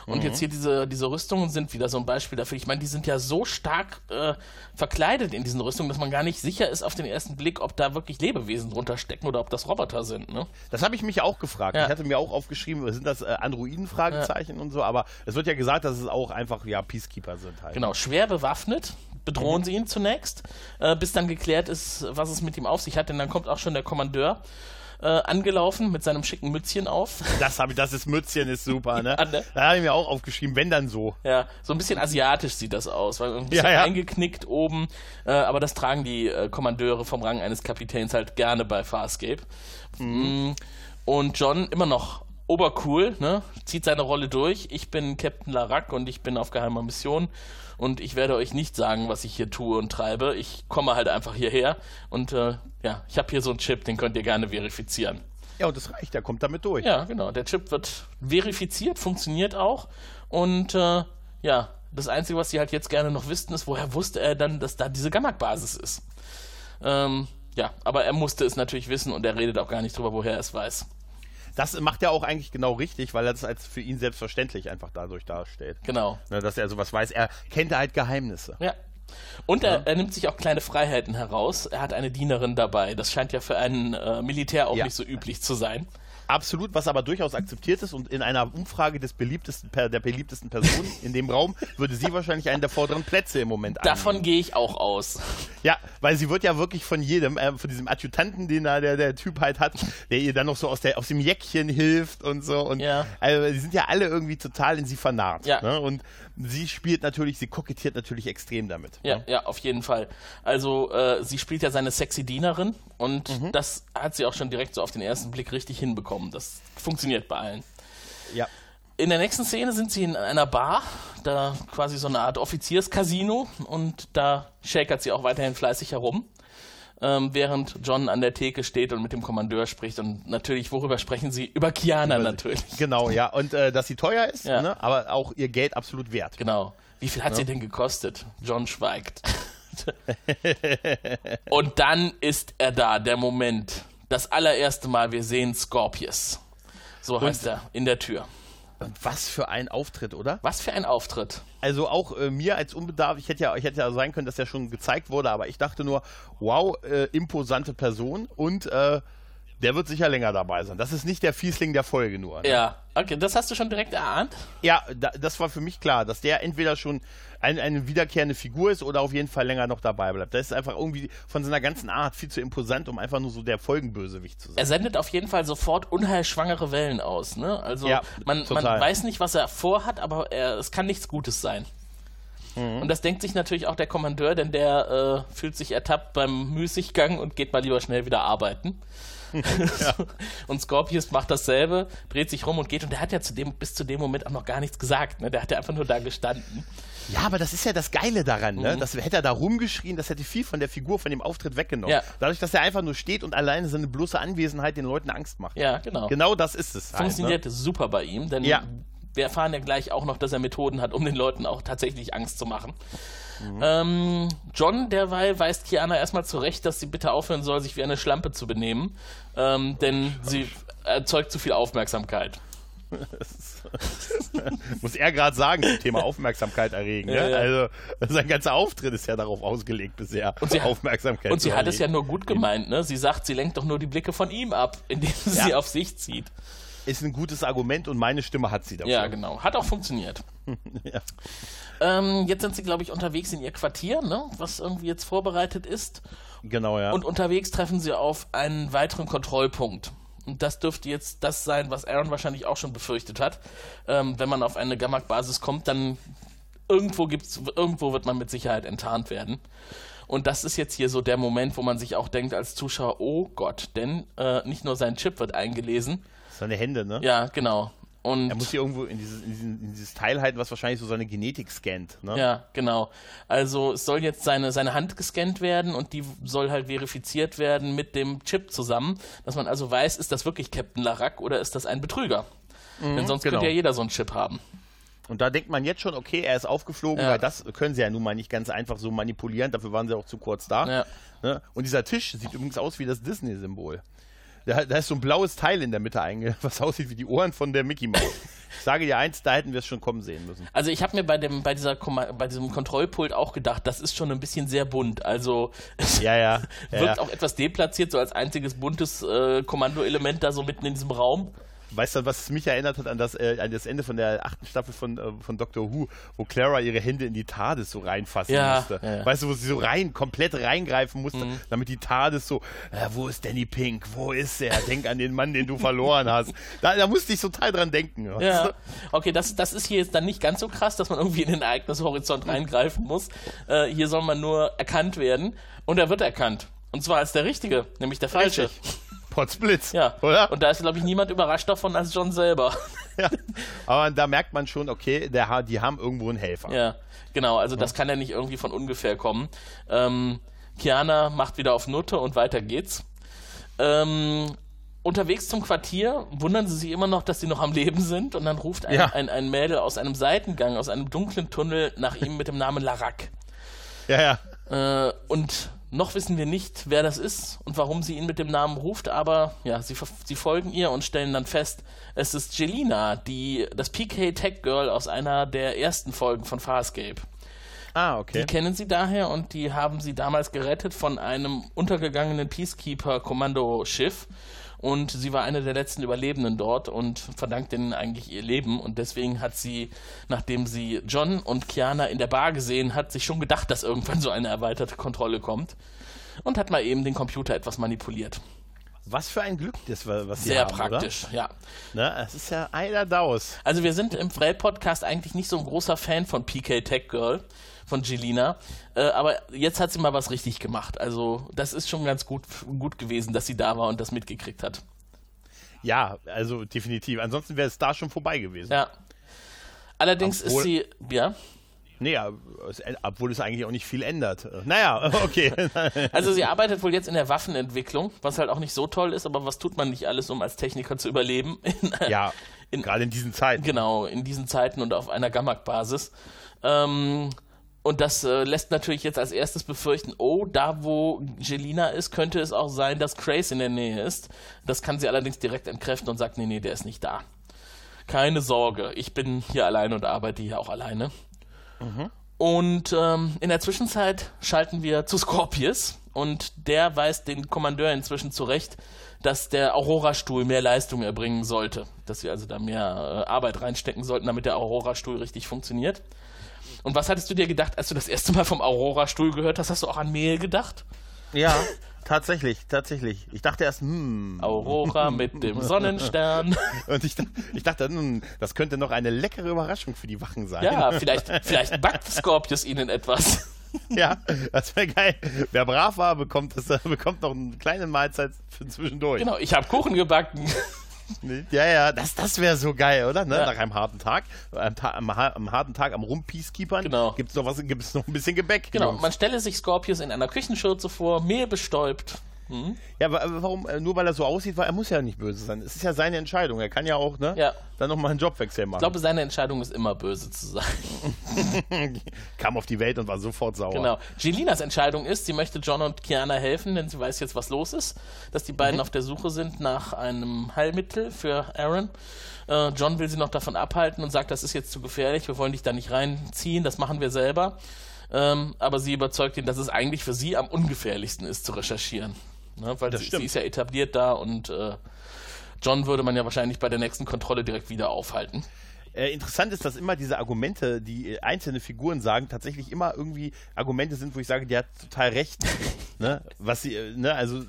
Und jetzt hier diese, diese Rüstungen sind wieder so ein Beispiel dafür. Ich meine, die sind ja so stark äh, verkleidet in diesen Rüstungen, dass man gar nicht sicher ist auf den ersten Blick, ob da wirklich Lebewesen drunter stecken oder ob das Roboter sind. Ne? Das habe ich mich auch gefragt. Ja. Ich hatte mir auch aufgeschrieben, sind das äh, Androiden-Fragezeichen und so, aber es wird ja gesagt, dass es auch einfach ja Peacekeeper sind halt. Genau, schwer bewaffnet bedrohen sie ihn zunächst, äh, bis dann geklärt ist, was es mit ihm auf sich hat. Denn dann kommt auch schon der Kommandeur äh, angelaufen mit seinem schicken Mützchen auf. Das habe ich, das ist Mützchen ist super, ne? Ja, ne? Da habe ich mir auch aufgeschrieben, wenn dann so. Ja, so ein bisschen asiatisch sieht das aus, weil ein bisschen Ja, ja. eingeknickt oben. Äh, aber das tragen die äh, Kommandeure vom Rang eines Kapitäns halt gerne bei Farscape. Mm, Und John immer noch obercool, ne? Zieht seine Rolle durch. Ich bin Captain Larac und ich bin auf geheimer Mission. Und ich werde euch nicht sagen, was ich hier tue und treibe. Ich komme halt einfach hierher und äh, ja, ich habe hier so einen Chip, den könnt ihr gerne verifizieren. Ja, und das reicht, der kommt damit durch. Ja, genau. Der Chip wird verifiziert, funktioniert auch. Und äh, ja, das Einzige, was sie halt jetzt gerne noch wissen, ist, woher wusste er dann, dass da diese Gammak-Basis ist. Ähm, ja, aber er musste es natürlich wissen und er redet auch gar nicht drüber, woher er es weiß. Das macht er auch eigentlich genau richtig, weil er das als für ihn selbstverständlich einfach dadurch darstellt. Genau. Ne, dass er sowas weiß. Er kennt halt Geheimnisse. Ja. Und er, er nimmt sich auch kleine Freiheiten heraus. Er hat eine Dienerin dabei. Das scheint ja für einen äh, Militär auch Ja. nicht so üblich zu sein. Absolut, was aber durchaus akzeptiert ist und in einer Umfrage des beliebtesten, der beliebtesten Personen in dem Raum würde sie wahrscheinlich einen der vorderen Plätze im Moment Davon einnehmen. gehe ich auch aus. Ja, weil sie wird ja wirklich von jedem, äh, von diesem Adjutanten, den da der, der Typ halt hat, der ihr dann noch so aus, der, aus dem Jäckchen hilft und so. Und Ja. also, die sind ja alle irgendwie total in sie vernarrt. Ja. Ne? Und sie spielt natürlich, sie kokettiert natürlich extrem damit. Ja, Ne? ja, auf jeden Fall. Also, äh, sie spielt ja seine sexy Dienerin und das hat sie auch schon direkt so auf den ersten Blick richtig hinbekommen. Das funktioniert bei allen. ja. In der nächsten Szene sind sie in einer Bar, da quasi so eine Art Offizierscasino und da shakert sie auch weiterhin fleißig herum. ähm, während John an der Theke steht und mit dem Kommandeur spricht. Und natürlich, worüber sprechen sie? Über Kiana Über natürlich. Genau, ja. Und äh, dass sie teuer ist, ja. ne? aber auch ihr Geld absolut wert. Genau. Wie viel hat ja. sie denn gekostet? John schweigt. und dann ist er da, der Moment. Das allererste Mal, wir sehen Scorpius. So heißt und, er, in der Tür. Was für ein Auftritt, oder? Was für ein Auftritt. Also auch äh, mir als Unbedarf, ich hätte ja, ich hätte ja sein können, dass er schon gezeigt wurde, aber ich dachte nur, wow, äh, imposante Person und äh, der wird sicher länger dabei sein. Das ist nicht der Fiesling der Folge nur. Ne? Ja, okay, das hast du schon direkt erahnt? Ja, da, das war für mich klar, dass der entweder schon ein, eine wiederkehrende Figur ist oder auf jeden Fall länger noch dabei bleibt. Das ist einfach irgendwie von seiner ganzen Art viel zu imposant, um einfach nur so der Folgenbösewicht zu sein. Er sendet auf jeden Fall sofort unheilschwangere Wellen aus. Ne? Also ja, man, man, weiß nicht, was er vorhat, aber er, es kann nichts Gutes sein. Mhm. Und das denkt sich natürlich auch der Kommandeur, denn der äh, fühlt sich ertappt beim Müßiggang und geht mal lieber schnell wieder arbeiten. Ja. Und Scorpius macht dasselbe, dreht sich rum und geht. Und der hat ja zu dem, bis zu dem Moment auch noch gar nichts gesagt. Ne? Der hat ja einfach nur da gestanden. Ja, aber das ist ja das Geile daran, ne? Mhm. Das hätte er da rumgeschrien, das hätte viel von der Figur, von dem Auftritt weggenommen. Ja. Dadurch, dass er einfach nur steht und alleine seine bloße Anwesenheit den Leuten Angst macht. Ja, genau. Genau das ist es. Funktioniert halt, ne? super bei ihm, denn ja. wir erfahren ja gleich auch noch, dass er Methoden hat, um den Leuten auch tatsächlich Angst zu machen. Mhm. Ähm, John derweil weist Kiana erstmal zurecht, dass sie bitte aufhören soll, sich wie eine Schlampe zu benehmen, ähm, denn sie erzeugt zu viel Aufmerksamkeit. muss er gerade sagen, zum Thema Aufmerksamkeit erregen. Ja, ne? ja. Also sein ganzer Auftritt ist ja darauf ausgelegt bisher. Und sie, Aufmerksamkeit und sie hat es ja nur gut gemeint. Ne? Sie sagt, sie lenkt doch nur die Blicke von ihm ab, indem sie ja. sie auf sich zieht. Ist ein gutes Argument und meine Stimme hat sie dafür. Ja, genau. Hat auch funktioniert. ja. ähm, jetzt sind sie, glaube ich, unterwegs in ihr Quartier, ne? was irgendwie jetzt vorbereitet ist. Genau, ja. Und unterwegs treffen sie auf einen weiteren Kontrollpunkt. Und das dürfte jetzt das sein, was Aaron wahrscheinlich auch schon befürchtet hat. Ähm, wenn man auf eine Gammak-Basis kommt, dann irgendwo gibt's, irgendwo wird man mit Sicherheit enttarnt werden. Und das ist jetzt hier so der Moment, wo man sich auch denkt als Zuschauer, oh Gott, denn äh, nicht nur sein Chip wird eingelesen. Seine Hände, ne? Ja, genau. Und er muss hier irgendwo in dieses, in, diesen, in dieses Teil halten, was wahrscheinlich so seine Genetik scannt. Ne? Ja, genau. Also es soll jetzt seine, seine Hand gescannt werden und die soll halt verifiziert werden mit dem Chip zusammen, dass man also weiß, ist das wirklich Captain Larac oder ist das ein Betrüger? Mhm, Denn sonst genau. könnte ja jeder so einen Chip haben. Und da denkt man jetzt schon, okay, er ist aufgeflogen, ja. weil das können sie ja nun mal nicht ganz einfach so manipulieren, dafür waren sie auch zu kurz da. Ja. Ne? Und dieser Tisch sieht übrigens aus wie das Disney-Symbol. Da, da, ist so ein blaues Teil in der Mitte einge, was aussieht wie die Ohren von der Mickey Mouse. Ich sage dir eins, da hätten wir es schon kommen sehen müssen. Also ich habe mir bei dem bei dieser bei diesem Kontrollpult auch gedacht, das ist schon ein bisschen sehr bunt. Also es ja, ja, ja, wirkt auch etwas deplatziert, so als einziges buntes äh, Kommandoelement da so mitten in diesem Raum. Weißt du, was mich erinnert hat an das, äh, an das Ende von der achten Staffel von, äh, von Doctor Who, wo Clara ihre Hände in die TARDIS so reinfassen ja, musste. Ja, ja. Weißt du, wo sie so rein, komplett reingreifen musste, mhm. damit die TARDIS so, äh, wo ist Danny Pink? Wo ist er? Denk an den Mann, den du verloren hast. Da, da musste ich total dran denken. Ja. Okay, das, das ist hier jetzt dann nicht ganz so krass, dass man irgendwie in den Ereignishorizont reingreifen muss. Äh, hier soll man nur erkannt werden. Und er wird erkannt. Und zwar als der Richtige, nämlich der Falsche. Richtig. Potzblitz. Ja. Oder? Und da ist, glaube ich, niemand überrascht davon als John selber. Ja. Aber da merkt man schon, okay, der, die haben irgendwo einen Helfer. Ja, genau. Also das kann ja nicht irgendwie von ungefähr kommen. Ähm, Kiana macht wieder auf Nutte und weiter geht's. Ähm, unterwegs zum Quartier wundern sie sich immer noch, dass sie noch am Leben sind und dann ruft ein, ja. ein, ein Mädel aus einem Seitengang, aus einem dunklen Tunnel nach ihm mit dem Namen Larak. Ja, ja. Äh, und noch wissen wir nicht, wer das ist und warum sie ihn mit dem Namen ruft, aber ja, sie, sie folgen ihr und stellen dann fest, es ist Jelina, die, das PK Tech Girl aus einer der ersten Folgen von Farscape. Ah, okay. Die kennen sie daher und die haben sie damals gerettet von einem untergegangenen Peacekeeper-Kommandoschiff und sie war eine der letzten Überlebenden dort und verdankt ihnen eigentlich ihr Leben und deswegen hat sie, nachdem sie John und Kiana in der Bar gesehen hat, sich schon gedacht, dass irgendwann so eine erweiterte Kontrolle kommt und hat mal eben den Computer etwas manipuliert. Was für ein Glück das war, was Sehr haben, praktisch, oder? ja. Ne, es ist ja einer Daus. Also wir sind im Frell-Podcast eigentlich nicht so ein großer Fan von PK Tech Girl von Gelina. Äh, aber jetzt hat sie mal was richtig gemacht. Also das ist schon ganz gut, gut gewesen, dass sie da war und das mitgekriegt hat. Ja, also definitiv. Ansonsten wäre es da schon vorbei gewesen. Ja. Allerdings Obwohl, ist sie, ja. Nee, obwohl es eigentlich auch nicht viel ändert. Naja, okay. Also sie arbeitet wohl jetzt in der Waffenentwicklung, was halt auch nicht so toll ist, aber was tut man nicht alles, um als Techniker zu überleben? ja, in, gerade in diesen Zeiten. Genau, in diesen Zeiten und auf einer Gammak-Basis. Ähm, und das äh, lässt natürlich jetzt als erstes befürchten, oh, da wo Jelina ist, könnte es auch sein, dass Grace in der Nähe ist. Das kann sie allerdings direkt entkräften und sagt, nee, nee, der ist nicht da. Keine Sorge, ich bin hier alleine und arbeite hier auch alleine. Mhm. Und ähm, in der Zwischenzeit schalten wir zu Scorpius und der weist den Kommandeur inzwischen zurecht, dass der Aurora-Stuhl mehr Leistung erbringen sollte. Dass wir also da mehr äh, Arbeit reinstecken sollten, damit der Aurora-Stuhl richtig funktioniert. Und was hattest du dir gedacht, als du das erste Mal vom Aurora-Stuhl gehört hast? Hast du auch an Mehl gedacht? Ja, tatsächlich, tatsächlich. Ich dachte erst, hm. Aurora mit dem Sonnenstern. Und ich, ich dachte, hm, das könnte noch eine leckere Überraschung für die Wachen sein. Ja, vielleicht, vielleicht backt Scorpius ihnen etwas. Ja, das wäre geil. Wer brav war, bekommt, das, bekommt noch eine kleine Mahlzeit für zwischendurch. Genau, ich habe Kuchen gebacken. Ja, ja, das, das wäre so geil, oder? Ne? Ja. Nach einem harten Tag, am, am, am harten Tag am Rumpeacekeepern, genau. gibt es noch, was, gibt's noch ein bisschen Gebäck. Genau, man stelle sich Scorpius in einer Küchenschürze vor, mehlbestäubt, Mhm. Ja, warum? Äh, nur weil er so aussieht, weil er muss ja nicht böse sein. Es ist ja seine Entscheidung. Er kann ja auch, ne? Ja. Dann nochmal einen Jobwechsel machen. Ich glaube, seine Entscheidung ist immer böse zu sein. Kam auf die Welt und war sofort sauer. Genau. Gelinas Entscheidung ist, sie möchte John und Kiana helfen, denn sie weiß jetzt, was los ist. Dass die beiden mhm. auf der Suche sind nach einem Heilmittel für Aaron. Äh, John will sie noch davon abhalten und sagt, das ist jetzt zu gefährlich, wir wollen dich da nicht reinziehen, das machen wir selber. Ähm, aber sie überzeugt ihn, dass es eigentlich für sie am ungefährlichsten ist, zu recherchieren. Ne? Weil sie, sie, ist ja etabliert da und äh, John würde man ja wahrscheinlich bei der nächsten Kontrolle direkt wieder aufhalten. Äh, interessant ist, dass immer diese Argumente, die äh, einzelne Figuren sagen, tatsächlich immer irgendwie Argumente sind, wo ich sage, die hat total recht. ne? Was sie, äh, ne? also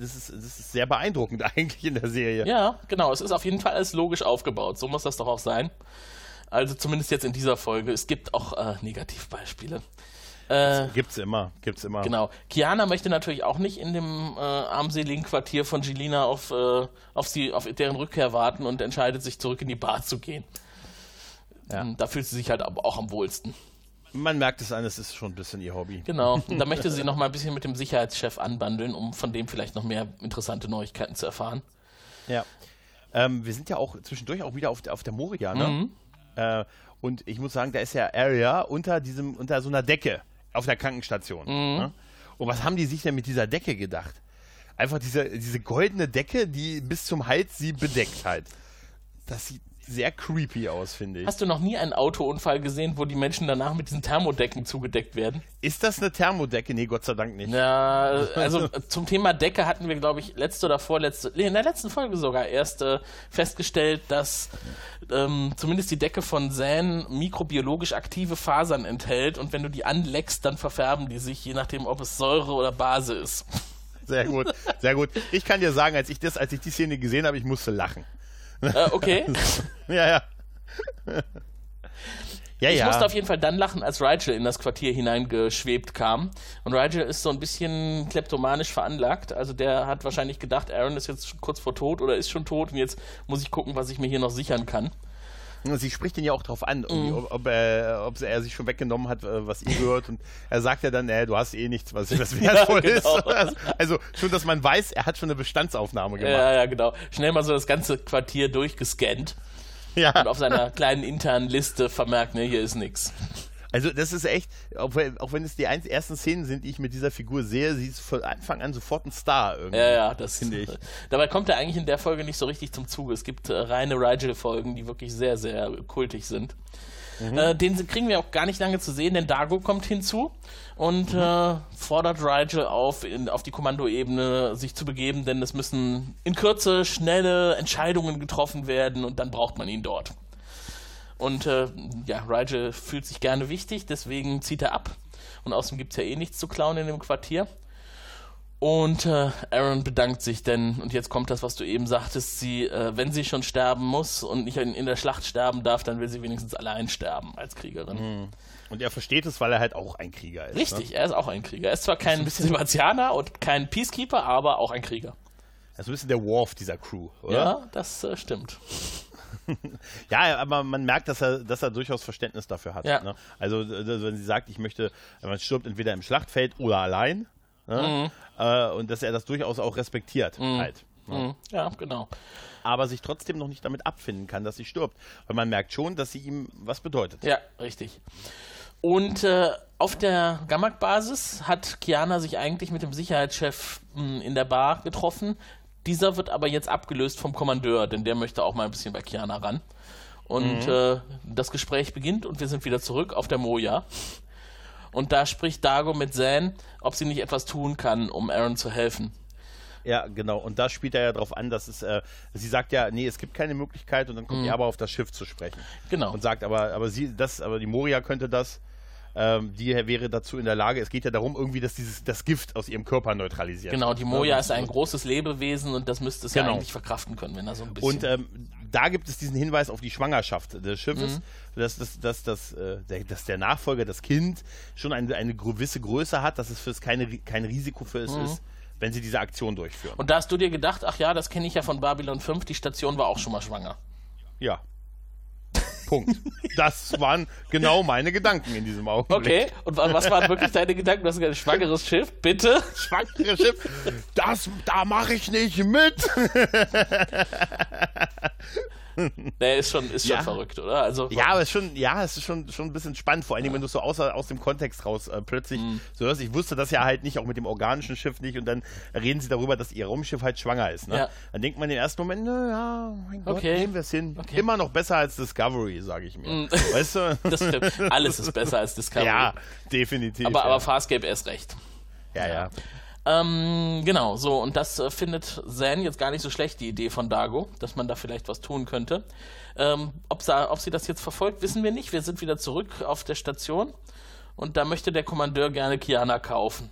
das ist, das ist sehr beeindruckend eigentlich in der Serie. Ja, genau. Es ist auf jeden Fall alles logisch aufgebaut. So muss das doch auch sein. Also zumindest jetzt in dieser Folge. Es gibt auch äh, Negativbeispiele. Äh, gibt's immer, gibt's immer. Genau. Kiana möchte natürlich auch nicht in dem äh, armseligen Quartier von Gelina auf, äh, auf, sie, auf deren Rückkehr warten und entscheidet sich zurück in die Bar zu gehen. Ja. Ähm, da fühlt sie sich halt aber auch am wohlsten. Man merkt es an, es ist schon ein bisschen ihr Hobby. Genau. Da möchte sie noch mal ein bisschen mit dem Sicherheitschef anbandeln, um von dem vielleicht noch mehr interessante Neuigkeiten zu erfahren. Ja. Ähm, wir sind ja auch zwischendurch auch wieder auf, auf der Moria, ne? Mhm. Äh, und ich muss sagen, da ist ja Area unter diesem, unter so einer Decke auf der Krankenstation. Mhm. Ne? Und was haben die sich denn mit dieser Decke gedacht? Einfach diese, diese goldene Decke, die bis zum Hals sie bedeckt halt. Das sieht sehr creepy aus, finde ich. Hast du noch nie einen Autounfall gesehen, wo die Menschen danach mit diesen Thermodecken zugedeckt werden? Ist das eine Thermodecke? Nee, Gott sei Dank nicht. Ja, also zum Thema Decke hatten wir, glaube ich, letzte oder vorletzte, nee, in der letzten Folge sogar erst äh, festgestellt, dass ähm, zumindest die Decke von Zan mikrobiologisch aktive Fasern enthält und wenn du die anleckst, dann verfärben die sich, je nachdem, ob es Säure oder Base ist. Sehr gut, sehr gut. Ich kann dir sagen, als ich das, als ich die Szene gesehen habe, ich musste lachen. Äh, okay. ja, ja. Ja, ich ja. musste auf jeden Fall dann lachen, als Rigel in das Quartier hineingeschwebt kam. Und Rigel ist so ein bisschen kleptomanisch veranlagt. Also der hat wahrscheinlich gedacht, Aaron ist jetzt kurz vor tot oder ist schon tot und jetzt muss ich gucken, was ich mir hier noch sichern kann. Sie spricht ihn ja auch darauf an, mhm. ob, ob, er, ob, er, sich schon weggenommen hat, äh, was ihm gehört. Und er sagt ja dann, äh, du hast eh nichts, was, was wertvoll ja, genau. ist. Also, also, schon, dass man weiß, er hat schon eine Bestandsaufnahme gemacht. Ja, ja, genau. Schnell mal so das ganze Quartier durchgescannt. Ja. Und auf seiner kleinen internen Liste vermerkt, ne, hier ist nichts. Also das ist echt, auch wenn, auch wenn es die ersten Szenen sind, die ich mit dieser Figur sehe, sie ist von Anfang an sofort ein Star irgendwie. Ja, ja, das finde ich. Dabei kommt er eigentlich in der Folge nicht so richtig zum Zuge. Es gibt äh, reine Rigel-Folgen, die wirklich sehr, sehr kultig sind. Mhm. Äh, den kriegen wir auch gar nicht lange zu sehen, denn Dago kommt hinzu und mhm. äh, fordert Rigel auf, in, auf die Kommandoebene sich zu begeben, denn es müssen in Kürze schnelle Entscheidungen getroffen werden und dann braucht man ihn dort. Und äh, ja, Rigel fühlt sich gerne wichtig, deswegen zieht er ab. Und außerdem gibt es ja eh nichts zu klauen in dem Quartier. Und äh, Aaron bedankt sich denn, und jetzt kommt das, was du eben sagtest, sie, äh, wenn sie schon sterben muss und nicht in, in, der Schlacht sterben darf, dann will sie wenigstens allein sterben als Kriegerin. Mhm. Und er versteht es, weil er halt auch ein Krieger ist. Ne? Richtig, ne? er ist auch ein Krieger. Er ist zwar kein Sebastianer und kein Peacekeeper, aber auch ein Krieger. Er ist ein bisschen der Worf dieser Crew, oder? Ja, das äh, stimmt. ja, aber man merkt, dass er, dass er durchaus Verständnis dafür hat. Ja. Ne? Also, äh, wenn sie sagt, ich möchte, man stirbt entweder im Schlachtfeld oder allein. Ne? Äh, und dass er das durchaus auch respektiert halt. Ne? Mhm. Ja, genau. Aber sich trotzdem noch nicht damit abfinden kann, dass sie stirbt. Weil man merkt schon, dass sie ihm was bedeutet. Ja, richtig. Und äh, auf der Gamak-Basis hat Kiana sich eigentlich mit dem Sicherheitschef mh, in der Bar getroffen. Dieser wird aber jetzt abgelöst vom Kommandeur, denn der möchte auch mal ein bisschen bei Kiana ran. Und äh, das Gespräch beginnt und wir sind wieder zurück auf der Moja. Und da spricht Dago mit Zan, ob sie nicht etwas tun kann, um Aaron zu helfen. Ja, genau. Und da spielt er ja darauf an, dass es, äh, sie sagt ja, nee, es gibt keine Möglichkeit und dann kommt er aber auf das Schiff zu sprechen. Genau. Und sagt aber, aber sie, das, aber die Moria könnte das, ähm, die wäre dazu in der Lage. Es geht ja darum, irgendwie, dass dieses, das Gift aus ihrem Körper neutralisiert. Genau, die? Moja Und- ist ein großes Lebewesen und das müsste es ja Genau. eigentlich verkraften können, wenn er so ein bisschen. Und ähm, da gibt es diesen Hinweis auf die Schwangerschaft des Schiffes, Mhm. dass, dass, dass, dass, äh, der, dass der Nachfolger, das Kind, schon eine, eine gewisse Größe hat, dass es für es keine, kein Risiko für es ist, wenn sie diese Aktion durchführen. Und da hast du dir gedacht, ach ja, das kenne ich ja von Babylon 5, die Station war auch schon mal schwanger. Ja. Punkt. Das waren genau meine Gedanken in diesem Augenblick. Okay, und wa- was waren wirklich deine Gedanken? Du hast ein schwangeres Schiff, bitte? Schwangeres Schiff, das, da mache ich nicht mit. Nee, ist schon, ist schon Ja. verrückt, oder? Also, Ja, aber es ist schon, ja, es ist schon, schon ein bisschen spannend, vor allen Dingen, wenn du so außer, aus dem Kontext raus äh, plötzlich Mhm. so hörst. Ich wusste das ja halt nicht, auch mit dem organischen Schiff nicht, und dann reden sie darüber, dass ihr Raumschiff halt schwanger ist. Ne? Ja. Dann denkt man im ersten Moment, na ja, mein Gott, Okay. nehmen wir es hin. Okay. Immer noch besser als Discovery, sage ich mir. Weißt du? das stimmt. Alles ist besser als Discovery. ja, definitiv. aber, ja. aber Farscape erst recht. ja, ja. Ähm, genau, so, und das äh, findet Zan jetzt gar nicht so schlecht, die Idee von Dago, dass man da vielleicht was tun könnte. Ähm, ob, ob sie das jetzt verfolgt, wissen wir nicht. Wir sind wieder zurück auf der Station und da möchte der Kommandeur gerne Kiana kaufen.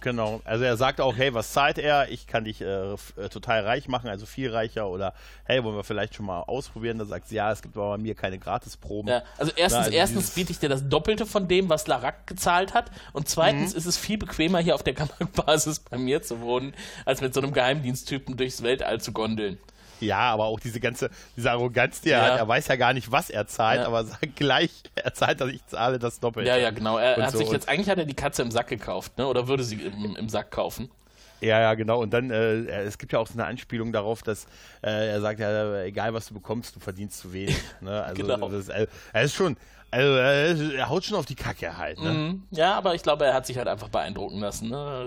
Genau. Also er sagt auch, hey, was zahlt er? Ich kann dich äh, äh, total reich machen, also viel reicher. Oder hey, wollen wir vielleicht schon mal ausprobieren? Da sagt sie, ja, es gibt aber bei mir keine Gratisproben. Ja, also erstens, Na, also erstens biete ich dir das Doppelte von dem, was Larac gezahlt hat. Und zweitens Mhm. ist es viel bequemer, hier auf der Basis bei mir zu wohnen, als mit so einem Geheimdiensttypen durchs Weltall zu gondeln. Ja, aber auch diese ganze, diese Arroganz, die er Ja. hat, er weiß ja gar nicht, was er zahlt, Ja. aber sagt gleich, er zahlt, dass ich zahle das Doppelte. Ja, ja, genau. Er Und hat so. sich jetzt, eigentlich hat er die Katze im Sack gekauft, ne? Oder würde sie im, im Sack kaufen? Ja, ja, genau. Und dann, äh, es gibt ja auch so eine Anspielung darauf, dass äh, er sagt, ja, egal was du bekommst, du verdienst zu wenig. Ne? Also, Genau. das, äh, er ist schon, also, er, er haut schon auf die Kacke halt. Ne? Mhm. Ja, aber ich glaube, er hat sich halt einfach beeindrucken lassen. Ne?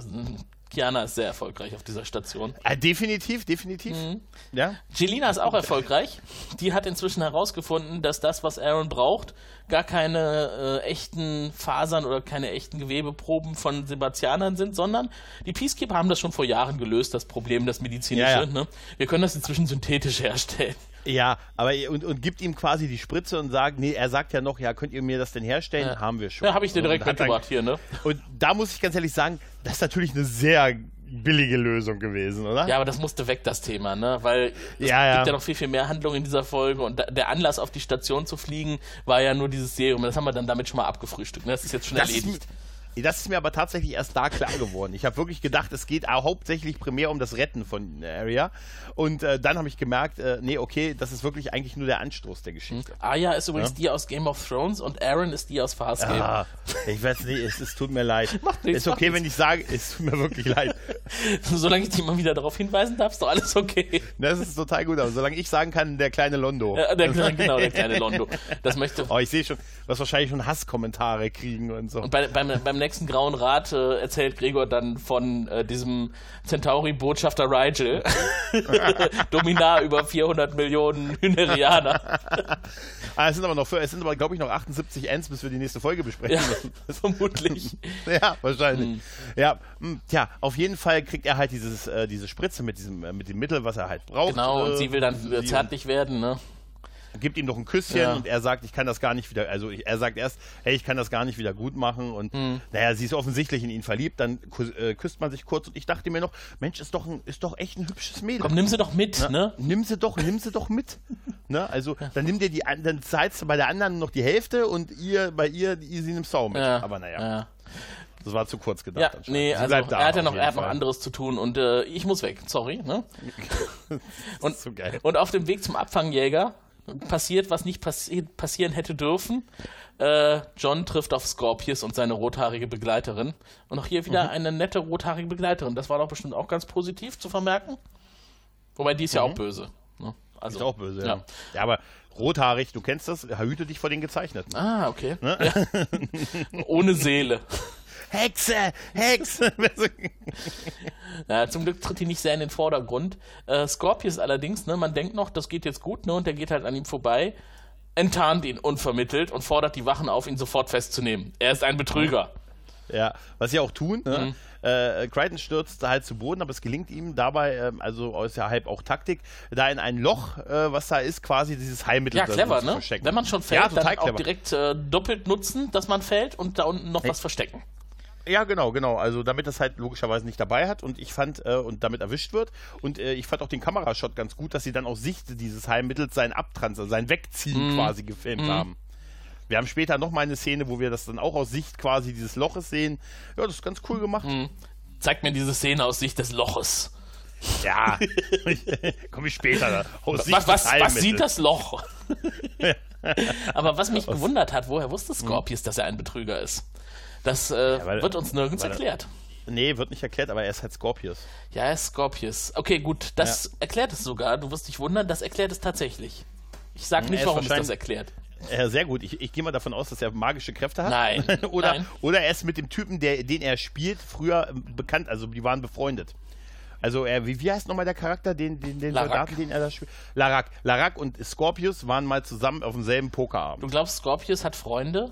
Kiana ist sehr erfolgreich auf dieser Station. Äh, definitiv, definitiv. Mhm. Ja. Jelina ist auch erfolgreich. Die hat inzwischen herausgefunden, dass das, was Aaron braucht, gar keine äh, echten Fasern oder keine echten Gewebeproben von Sebastianern sind, sondern die Peacekeeper haben das schon vor Jahren gelöst, das Problem, das medizinische. Ja, ja. Ne? Wir können das inzwischen synthetisch herstellen. Ja, aber und, und gibt ihm quasi die Spritze und sagt, nee, er sagt ja noch, ja, könnt ihr mir das denn herstellen? Ja. Haben wir schon. Ja, habe ich dir direkt mitgebracht hier, ne? Und da muss ich ganz ehrlich sagen, das ist natürlich eine sehr billige Lösung gewesen, oder? Ja, aber das musste weg, das Thema, ne? Weil es Ja, ja. gibt ja noch viel, viel mehr Handlung in dieser Folge und da, der Anlass, auf die Station zu fliegen, war ja nur dieses Serum. Das haben wir dann damit schon mal abgefrühstückt. Ne? Das ist jetzt schon Das ist, erledigt. mir- das ist mir aber tatsächlich erst da klar geworden. Ich habe wirklich gedacht, es geht hauptsächlich primär um das Retten von Arya. Und äh, dann habe ich gemerkt, äh, nee, okay, das ist wirklich eigentlich nur der Anstoß der Geschichte. Arya ist übrigens die aus Game of Thrones und Aaron ist die aus Farscape. Ah, ich weiß nicht, es, es tut mir leid. Macht nichts, ist okay, macht wenn ich sage, es tut mir wirklich leid. Solange ich dich mal wieder darauf hinweisen darf, ist doch alles okay. Das ist total gut, aber solange ich sagen kann, der kleine Londo. Äh, der, genau, der kleine Londo. Das möchte. Oh, ich sehe schon, wirst wahrscheinlich schon Hasskommentare kriegen und so. Und bei, beim, beim nächsten Grauen Rat äh, erzählt Gregor dann von äh, diesem Centauri-Botschafter Rigel. Dominar über 400 Millionen Hynerianer. Ah, es sind aber noch, es sind aber, glaube ich, noch 78 Ends, bis wir die nächste Folge besprechen Ja, müssen. vermutlich. Ja, wahrscheinlich. Ja, mh, tja, auf jeden Fall kriegt er halt dieses, äh, diese Spritze mit diesem, äh, mit dem Mittel, was er halt braucht. Genau, und äh, sie will dann zärtlich werden, ne? Gibt ihm noch ein Küsschen Ja. und er sagt, ich kann das gar nicht wieder, also ich, er sagt erst, hey, ich kann das gar nicht wieder gut machen und Hm. naja, sie ist offensichtlich in ihn verliebt, dann äh, küsst man sich kurz und ich dachte mir noch, Mensch, ist doch, ein, ist doch echt ein hübsches Mädel. Komm, nimm sie doch mit, ne? Nimm sie doch, nimm sie doch mit. ne? Also dann nimm dir die, an- dann zahlst du bei der anderen noch die Hälfte und ihr bei ihr, ihr sie nimmt Sau mit. Ja, Aber naja, Ja, das war zu kurz gedacht. ja nee, also er hat ja noch, er hat noch anderes zu tun und äh, ich muss weg, sorry, ne? Und, so und auf dem Weg zum Abfangjäger passiert, was nicht passi passieren hätte dürfen. Äh, John trifft auf Scorpius und seine rothaarige Begleiterin. Und auch hier wieder mhm. eine nette rothaarige Begleiterin. Das war doch bestimmt auch ganz positiv zu vermerken. Wobei die ist mhm. ja auch böse. Ne? Also, ist auch böse, ja. ja. ja. aber rothaarig, du kennst das, hüte dich vor den Gezeichneten. Ah, okay. Ne? Ja. Ohne Seele. Hexe, Hexe. ja, zum Glück tritt die nicht sehr in den Vordergrund. Äh, Scorpius allerdings, ne, man denkt noch, das geht jetzt gut, ne, und der geht halt an ihm vorbei, enttarnt ihn unvermittelt und fordert die Wachen auf, ihn sofort festzunehmen. Er ist ein Betrüger. Ja, was sie auch tun. Ne? Mhm. Äh, Crichton stürzt halt zu Boden, aber es gelingt ihm dabei, äh, also außerhalb auch Taktik, da in ein Loch, äh, was da ist, quasi dieses Heilmittel ja, clever, ne? verstecken. Wenn man schon fällt, ja, dann clever. auch direkt äh, doppelt nutzen, dass man fällt und da unten noch hey. was verstecken. Ja, genau, genau. Also damit das halt logischerweise nicht dabei hat und ich fand äh, und damit erwischt wird. Und äh, ich fand auch den Kamerashot ganz gut, dass sie dann aus Sicht dieses Heilmittels sein Abtrans, also sein Wegziehen mm. quasi gefilmt mm. haben. Wir haben später noch mal eine Szene, wo wir das dann auch aus Sicht quasi dieses Loches sehen. Ja, das ist ganz cool gemacht. Mm. Zeigt mir diese Szene aus Sicht des Loches. Ja, komme ich später. Aus Sicht was, was, was sieht das Loch? Aber was mich gewundert hat, woher wusste Scorpius, dass er ein Betrüger ist? Das äh, ja, weil, wird uns nirgends erklärt. Nee, wird nicht erklärt, aber er ist halt Scorpius. Ja, er ist Scorpius. Okay, gut, das ja. erklärt es sogar. Du wirst dich wundern, das erklärt es tatsächlich. Ich sag nicht, warum es das erklärt. Ja, sehr gut. Ich, ich gehe mal davon aus, dass er magische Kräfte hat. Nein. oder, nein. oder er ist mit dem Typen, der, den er spielt, früher ähm, bekannt. Also die waren befreundet. Also er, wie, wie heißt nochmal der Charakter, den, den, den Soldaten, den er da spielt? Larak. Larak und Scorpius waren mal zusammen auf demselben Pokerabend. Du glaubst, Scorpius hat Freunde?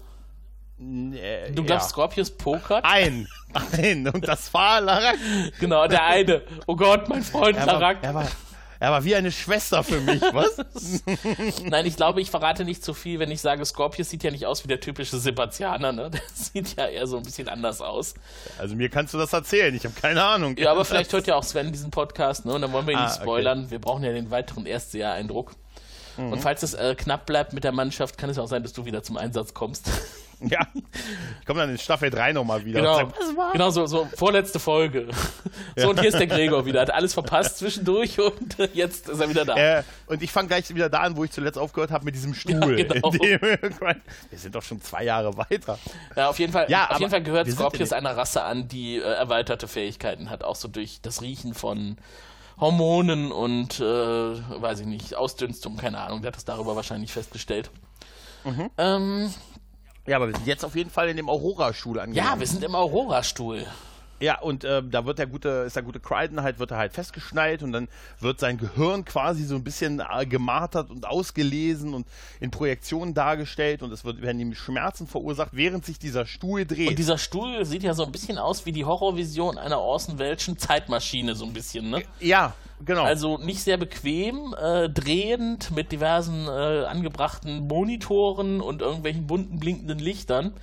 Äh, du glaubst, ja. Scorpius pokert? Ein. Ein. Und das war Larak. Genau, der eine. Oh Gott, mein Freund er Larak. er, war, er war wie eine Schwester für mich, was? Nein, ich glaube, ich verrate nicht zu viel, wenn ich sage, Scorpius sieht ja nicht aus wie der typische Sebastianer, ne? Der sieht ja eher so ein bisschen anders aus. Also mir kannst du das erzählen, ich habe keine Ahnung. Ja, aber vielleicht hört ja auch Sven diesen Podcast, ne? Und dann wollen wir ihn ah, nicht spoilern. Okay. Wir brauchen ja den weiteren Erstseher-Eindruck. Mhm. Und falls es äh, knapp bleibt mit der Mannschaft, kann es auch sein, dass du wieder zum Einsatz kommst. Ja, ich komme dann in Staffel 3 nochmal wieder. Genau, sag, genau so, so vorletzte Folge. So, ja. und hier ist der Gregor wieder. Hat alles verpasst zwischendurch und jetzt ist er wieder da. Äh, und ich fange gleich wieder da an, wo ich zuletzt aufgehört habe mit diesem Stuhl. Ja, genau. wir sind doch schon zwei Jahre weiter. Ja, auf jeden Fall, ja, auf jeden Fall gehört Scorpius einer Rasse an, die äh, erweiterte Fähigkeiten hat, auch so durch das Riechen von Hormonen und, äh, weiß ich nicht, Ausdünstung, keine Ahnung. Der hat das darüber wahrscheinlich festgestellt. Mhm. Ähm, ja, aber wir sind jetzt auf jeden Fall in dem Aurora-Stuhl angekommen. Ja, wir sind im Aurora-Stuhl. Ja, und äh, da wird der gute, ist der gute Crichton halt, wird er halt festgeschnallt und dann wird sein Gehirn quasi so ein bisschen äh, gemartert und ausgelesen und in Projektionen dargestellt und es wird, werden ihm Schmerzen verursacht, während sich dieser Stuhl dreht. Und dieser Stuhl sieht ja so ein bisschen aus wie die Horrorvision einer Orson Welschen Zeitmaschine, so ein bisschen, ne? Ja, Genau. Also nicht sehr bequem, äh, drehend mit diversen äh, angebrachten Monitoren und irgendwelchen bunten blinkenden Lichtern.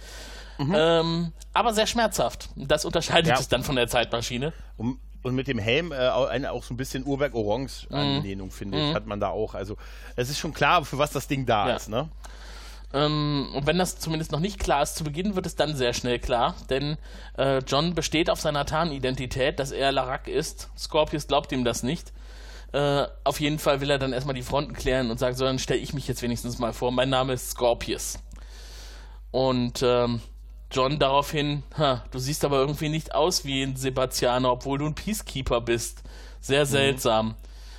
Mhm. Ähm, aber sehr schmerzhaft. Das unterscheidet ja. es dann von der Zeitmaschine. Und, und mit dem Helm äh, auch so ein bisschen Urwerk-Orange-Anlehnung, mhm. finde ich, mhm. hat man da auch. Also es ist schon klar, für was das Ding da ja. ist, ne? Ähm, und wenn das zumindest noch nicht klar ist zu Beginn, wird es dann sehr schnell klar, denn äh, John besteht auf seiner Tarnidentität, dass er Larak ist. Scorpius glaubt ihm das nicht. Äh, auf jeden Fall will er dann erstmal die Fronten klären und sagt, so, dann stelle ich mich jetzt wenigstens mal vor. Mein Name ist Scorpius. Und ähm, John daraufhin, du siehst aber irgendwie nicht aus wie ein Sebastianer, obwohl du ein Peacekeeper bist. Sehr mhm. seltsam. Mhm.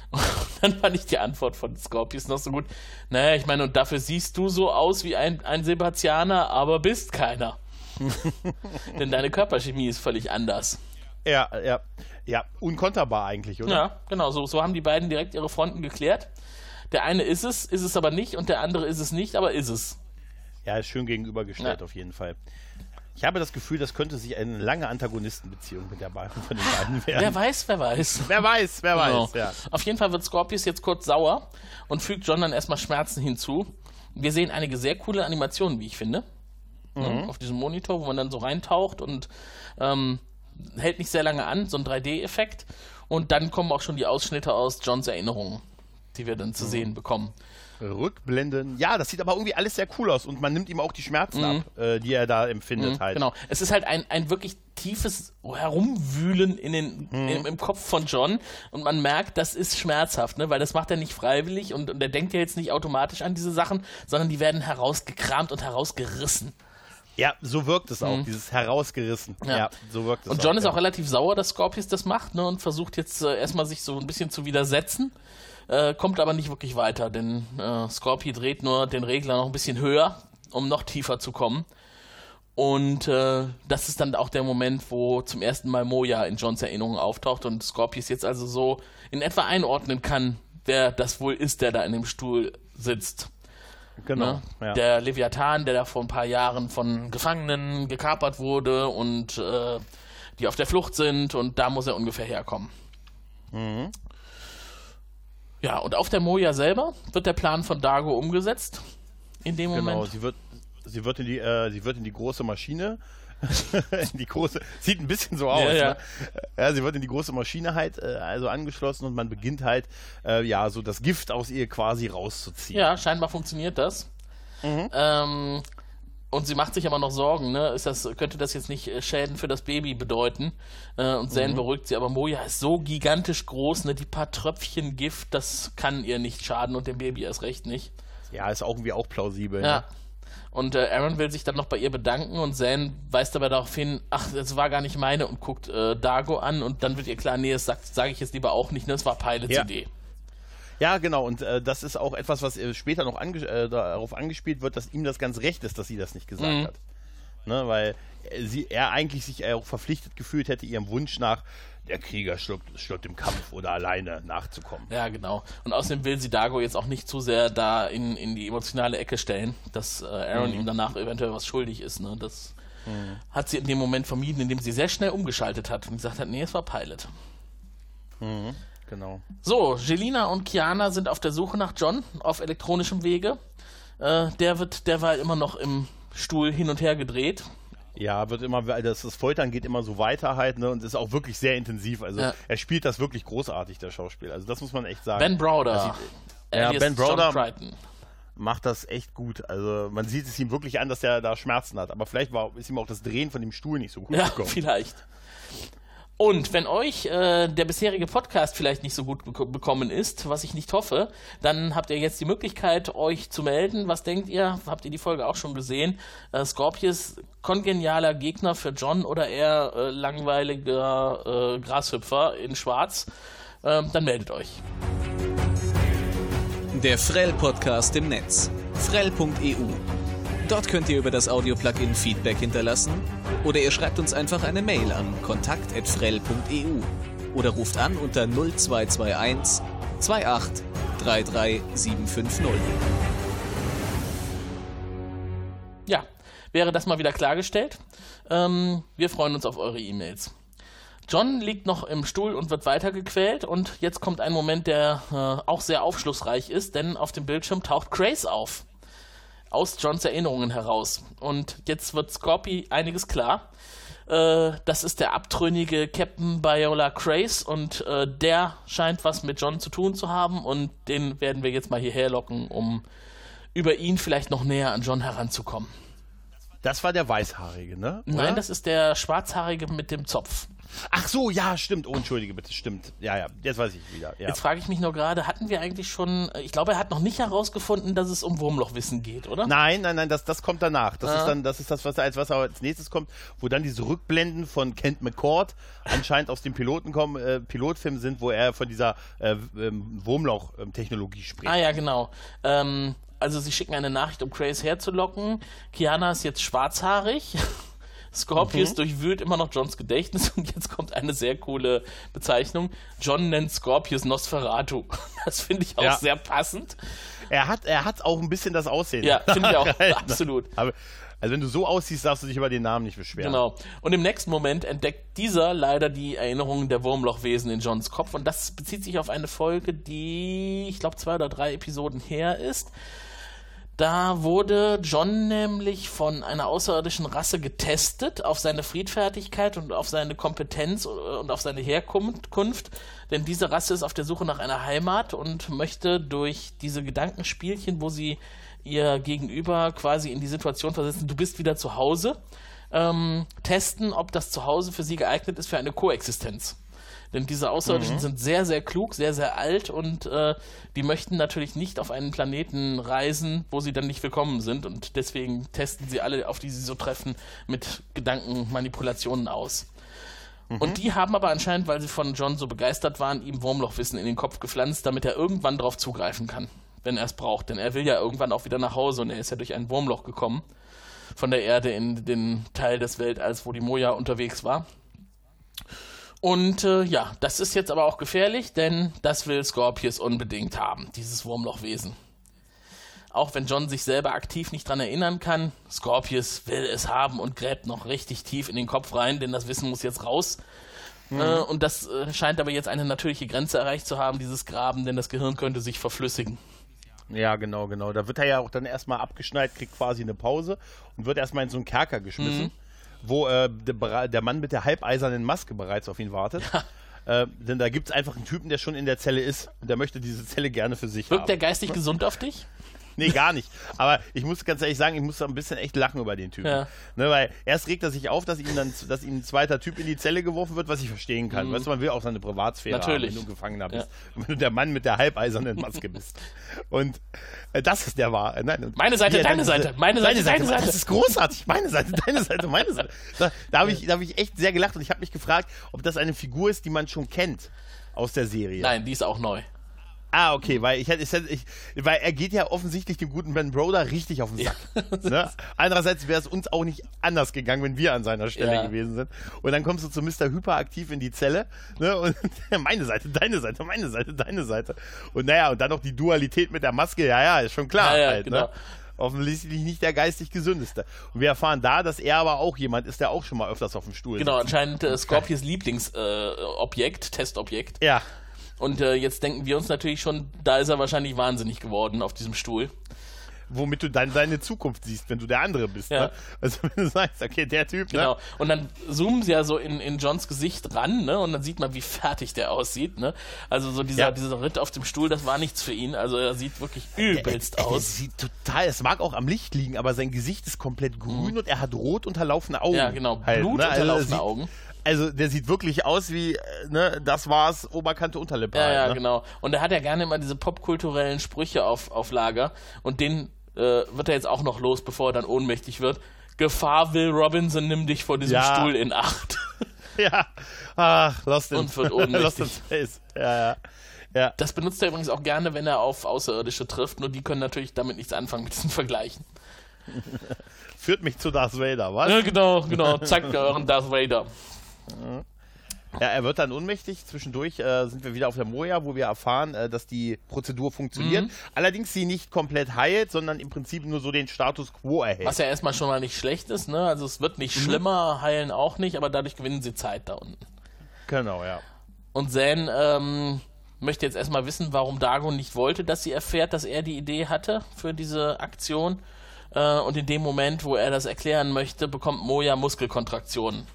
Und dann fand ich die Antwort von Scorpius noch so gut. Naja, ich meine, und dafür siehst du so aus wie ein, ein Sebastianer, aber bist keiner. Denn deine Körperchemie ist völlig anders. Ja, ja. Ja, unkonterbar eigentlich, oder? Ja, genau. So, so haben die beiden direkt ihre Fronten geklärt. Der eine ist es, ist es aber nicht, und der andere ist es nicht, aber ist es. Ja, ist schön gegenübergestellt ja. auf jeden Fall. Ich habe das Gefühl, das könnte sich eine lange Antagonistenbeziehung mit der beiden von den beiden werden. wer weiß, wer weiß. Wer weiß, wer genau. weiß, ja. Auf jeden Fall wird Scorpius jetzt kurz sauer und fügt John dann erstmal Schmerzen hinzu. Wir sehen einige sehr coole Animationen, wie ich finde. Mhm. Auf diesem Monitor, wo man dann so reintaucht und ähm, hält nicht sehr lange an, so ein 3D-Effekt. Und dann kommen auch schon die Ausschnitte aus Johns Erinnerungen, die wir dann zu mhm. sehen bekommen. Rückblenden. Ja, das sieht aber irgendwie alles sehr cool aus und man nimmt ihm auch die Schmerzen ab, äh, die er da empfindet Mhm, halt. Genau. Es ist halt ein, ein wirklich tiefes Herumwühlen in den, im, im Kopf von John und man merkt, das ist schmerzhaft, ne? weil das macht er nicht freiwillig und, und er denkt ja jetzt nicht automatisch an diese Sachen, sondern die werden herausgekramt und herausgerissen. Ja, so wirkt es auch, dieses herausgerissen. Mhm. Ja. Ja, so wirkt es Und John ist ja. auch relativ sauer, dass Scorpius das macht ne? und versucht jetzt äh, erstmal sich so ein bisschen zu widersetzen. Äh, kommt aber nicht wirklich weiter, denn äh, Scorpio dreht nur den Regler noch ein bisschen höher, um noch tiefer zu kommen. Und äh, das ist dann auch der Moment, wo zum ersten Mal Moja in Johns Erinnerung auftaucht und Scorpius jetzt also so in etwa einordnen kann, wer das wohl ist, der da in dem Stuhl sitzt. Genau. Ne? Ja. Der Leviathan, der da vor ein paar Jahren von Gefangenen gekapert wurde und äh, die auf der Flucht sind und da muss er ungefähr herkommen. Mhm. Ja, und auf der Moja selber wird der Plan von Dago umgesetzt. In dem Genau, Moment. sie wird, sie wird in die, äh, sie wird in die große Maschine, in die große, sieht ein bisschen so aus. Ja, ja. Ne? ja sie wird in die große Maschine halt äh, also angeschlossen und man beginnt halt äh, ja so das Gift aus ihr quasi rauszuziehen. Ja, scheinbar funktioniert das. Ähm, und sie macht sich aber noch Sorgen, ne? Ist das, könnte das jetzt nicht äh, Schäden für das Baby bedeuten? Äh, und Zane beruhigt sie, aber Moja ist so gigantisch groß, ne? Die paar Tröpfchen Gift, das kann ihr nicht schaden und dem Baby erst recht nicht. Ja, ist auch irgendwie auch plausibel. Ja. Ne? Und äh, Aaron will sich dann noch bei ihr bedanken und Zane weist aber darauf hin, ach, das war gar nicht meine und guckt äh, Dago an und dann wird ihr klar, nee, das sage sag ich jetzt lieber auch nicht, ne? Das war Pilots Ja. Idee. Ja, genau. Und äh, das ist auch etwas, was äh, später noch ange äh, darauf angespielt wird, dass ihm das ganz recht ist, dass sie das nicht gesagt Mhm. hat. Ne, weil äh, sie, er eigentlich sich auch verpflichtet gefühlt hätte, ihrem Wunsch nach, der Krieger stirbt, stirbt im Kampf oder alleine nachzukommen. Ja, genau. Und außerdem will sie Dago jetzt auch nicht zu sehr da in, in die emotionale Ecke stellen, dass äh, Aaron ihm danach eventuell was schuldig ist. Ne? Das hat sie in dem Moment vermieden, indem sie sehr schnell umgeschaltet hat und gesagt hat, nee, es war Pilot. Genau. So, Jelina und Kiana sind auf der Suche nach John auf elektronischem Wege. Äh, der wird derweil immer noch im Stuhl hin und her gedreht. Ja, wird immer, weil das, das Foltern geht immer so weiter halt, ne, und ist auch wirklich sehr intensiv. Also Ja. er spielt das wirklich großartig, der Schauspieler. Also das muss man echt sagen. Ben Browder. Sieht- ja, Ben Browder- macht das echt gut. Also man sieht es ihm wirklich an, dass er da Schmerzen hat. Aber vielleicht war, ist ihm auch das Drehen von dem Stuhl nicht so gut Ja, gekommen. vielleicht. Und wenn euch äh, der bisherige Podcast vielleicht nicht so gut beko- bekommen ist, was ich nicht hoffe, dann habt ihr jetzt die Möglichkeit, euch zu melden. Was denkt ihr? Habt ihr die Folge auch schon gesehen? Äh, Scorpius, kongenialer Gegner für John oder eher äh, langweiliger äh, Grashüpfer in Schwarz? Ähm, dann meldet euch. Der Frell-Podcast im Netz. Frell.eu. Dort könnt ihr über das Audio-Plugin Feedback hinterlassen oder ihr schreibt uns einfach eine Mail an kontakt.frell.eu oder ruft an unter 0221 28 33 750. Ja, wäre das mal wieder klargestellt. Ähm, wir freuen uns auf eure E-Mails. John liegt noch im Stuhl und wird weitergequält und jetzt kommt ein Moment, der äh, auch sehr aufschlussreich ist, denn auf dem Bildschirm taucht Grace auf. Aus Johns Erinnerungen heraus. Und jetzt wird Scorpy einiges klar. Äh, das ist der abtrünnige Captain Biola Grace und äh, der scheint was mit John zu tun zu haben und den werden wir jetzt mal hierher locken, um über ihn vielleicht noch näher an John heranzukommen. Das war der Weißhaarige, ne? Nein, Oder? das ist der Schwarzhaarige mit dem Zopf. Ach so, ja, stimmt. Oh, entschuldige bitte, stimmt. Ja, ja, jetzt weiß ich wieder. Ja. Jetzt frage ich mich nur gerade, hatten wir eigentlich schon, äh, ich glaube, er hat noch nicht herausgefunden, dass es um Wurmlochwissen geht, oder? Nein, nein, nein, das, das kommt danach. Das Ah. ist dann, das ist das, was als was als nächstes kommt, wo dann diese Rückblenden von Kent McCord anscheinend aus dem Piloten kommen, äh, Pilotfilm sind, wo er von dieser äh, ähm, Wurmloch-Technologie spricht. Ah ja, genau. Ähm, also sie schicken eine Nachricht, um Grace herzulocken. Kiana ist jetzt schwarzhaarig. Scorpius durchwühlt immer noch Johns Gedächtnis und jetzt kommt eine sehr coole Bezeichnung. John nennt Scorpius Nosferatu. Das finde ich auch Ja. sehr passend. Er hat, er hat auch ein bisschen das Aussehen. Ja, finde ich auch. Absolut. Aber, also wenn du so aussiehst, darfst du dich über den Namen nicht beschweren. Genau. Und im nächsten Moment entdeckt dieser leider die Erinnerungen der Wurmlochwesen in Johns Kopf. Und das bezieht sich auf eine Folge, die, ich glaube, zwei oder drei Episoden her ist. Da wurde John nämlich von einer außerirdischen Rasse getestet auf seine Friedfertigkeit und auf seine Kompetenz und auf seine Herkunft. Denn diese Rasse ist auf der Suche nach einer Heimat und möchte durch diese Gedankenspielchen, wo sie ihr Gegenüber quasi in die Situation versetzen, du bist wieder zu Hause, ähm, testen, ob das Zuhause für sie geeignet ist für eine Koexistenz. Denn diese Außerirdischen mhm. sind sehr, sehr klug, sehr, sehr alt und äh, die möchten natürlich nicht auf einen Planeten reisen, wo sie dann nicht willkommen sind. Und deswegen testen sie alle, auf die sie so treffen, mit Gedankenmanipulationen aus. Mhm. Und die haben aber anscheinend, weil sie von John so begeistert waren, ihm Wurmlochwissen in den Kopf gepflanzt, damit er irgendwann darauf zugreifen kann, wenn er es braucht. Denn er will ja irgendwann auch wieder nach Hause und er ist ja durch ein Wurmloch gekommen von der Erde in den Teil des Weltalls, wo die Moja unterwegs war. Und äh, ja, das ist jetzt aber auch gefährlich, denn das will Scorpius unbedingt haben, dieses Wurmlochwesen. Auch wenn John sich selber aktiv nicht dran erinnern kann, Scorpius will es haben und gräbt noch richtig tief in den Kopf rein, denn das Wissen muss jetzt raus. Mhm. Äh, und das äh, scheint aber jetzt eine natürliche Grenze erreicht zu haben, dieses Graben, denn das Gehirn könnte sich verflüssigen. Ja, genau, genau. Da wird er ja auch dann erstmal abgeschneit, kriegt quasi eine Pause und wird erstmal in so einen Kerker geschmissen. Mhm wo äh, der, der, Mann mit der halbeisernen Maske bereits auf ihn wartet. Äh, denn da gibt es einfach einen Typen, der schon in der Zelle ist und der möchte diese Zelle gerne für sich Wirkt haben. der geistig gesund auf dich? Nee, gar nicht. Aber ich muss ganz ehrlich sagen, ich muss ein bisschen echt lachen über den Typen. Ja. Ne, weil erst regt er sich auf, dass ihm dann, dass ihm ein zweiter Typ in die Zelle geworfen wird, was ich verstehen kann. Mhm. Weißt du, man will auch seine Privatsphäre Natürlich. haben, wenn du Gefangener bist. Ja. Wenn du der Mann mit der halbeisernen Maske bist. Und äh, das ist der Wahr. Nein, meine Seite, deine Seite, meine Seite, deine Seite. Das ist großartig. Meine Seite, deine Seite, meine Seite. Da, da habe ich, hab ich echt sehr gelacht und ich habe mich gefragt, ob das eine Figur ist, die man schon kennt aus der Serie. Nein, die ist auch neu. Ah, okay, weil ich hätte, ich, weil er geht ja offensichtlich dem guten Ben Broder richtig auf den Sack. Ja. Ne? Andererseits wäre es uns auch nicht anders gegangen, wenn wir an seiner Stelle ja. gewesen sind. Und dann kommst du zu Mr. Hyperaktiv in die Zelle, ne? Und meine Seite, deine Seite, meine Seite, deine Seite. Und naja, und dann noch die Dualität mit der Maske, ja, ja, ist schon klar. Ja, halt, ne? genau. ne? offensichtlich nicht der geistig gesündeste. Und wir erfahren da, dass er aber auch jemand ist, der auch schon mal öfters auf dem Stuhl Genau, sitzt. anscheinend äh, Scorpius Lieblingsobjekt, äh, Testobjekt. Ja. Und äh, jetzt denken wir uns natürlich schon, da ist er wahrscheinlich wahnsinnig geworden auf diesem Stuhl. Womit du dann deine Zukunft siehst, wenn du der andere bist. Ja. Ne? Also wenn du sagst, okay, der Typ. Ne? Genau. Ne? Und dann zoomen sie ja so in, in Johns Gesicht ran, ne? Und dann sieht man, wie fertig der aussieht, ne? Also so dieser, ja. dieser Ritt auf dem Stuhl, das war nichts für ihn. Also er sieht wirklich übelst der, aus. Der sieht total, es mag auch am Licht liegen, aber sein Gesicht ist komplett grün mhm. und er hat rot unterlaufene Augen. Ja, genau. Halt, Blut ne? unterlaufene also Augen also der sieht wirklich aus wie, äh, ne, das war's, Oberkante, Unterlippe. Ja, halt, ja, ne? genau. Und er hat ja gerne immer diese popkulturellen Sprüche auf, auf Lager und den äh, wird er jetzt auch noch los, bevor er dann ohnmächtig wird. Gefahr will Robinson, nimm dich vor diesem ja. Stuhl in Acht. ja, ach, Lost in, und wird ohnmächtig. Lost in Space. Ja, ja. Ja. Das benutzt er übrigens auch gerne, wenn er auf Außerirdische trifft, nur die können natürlich damit nichts anfangen mit diesen Vergleichen. Führt mich zu Darth Vader, was? Ja, genau, genau. Zeigt euren Darth Vader. Ja, er wird dann ohnmächtig. Zwischendurch äh, sind wir wieder auf der Moja, wo wir erfahren, äh, dass die Prozedur funktioniert. Mhm. Allerdings sie nicht komplett heilt, sondern im Prinzip nur so den Status quo erhält. Was ja erstmal schon mal nicht schlecht ist, ne? Also es wird nicht mhm. schlimmer, heilen auch nicht, aber dadurch gewinnen sie Zeit da unten. Genau, ja. Und Zan ähm, möchte jetzt erstmal wissen, warum Dagon nicht wollte, dass sie erfährt, dass er die Idee hatte für diese Aktion. Äh, und in dem Moment, wo er das erklären möchte, bekommt Moja Muskelkontraktionen.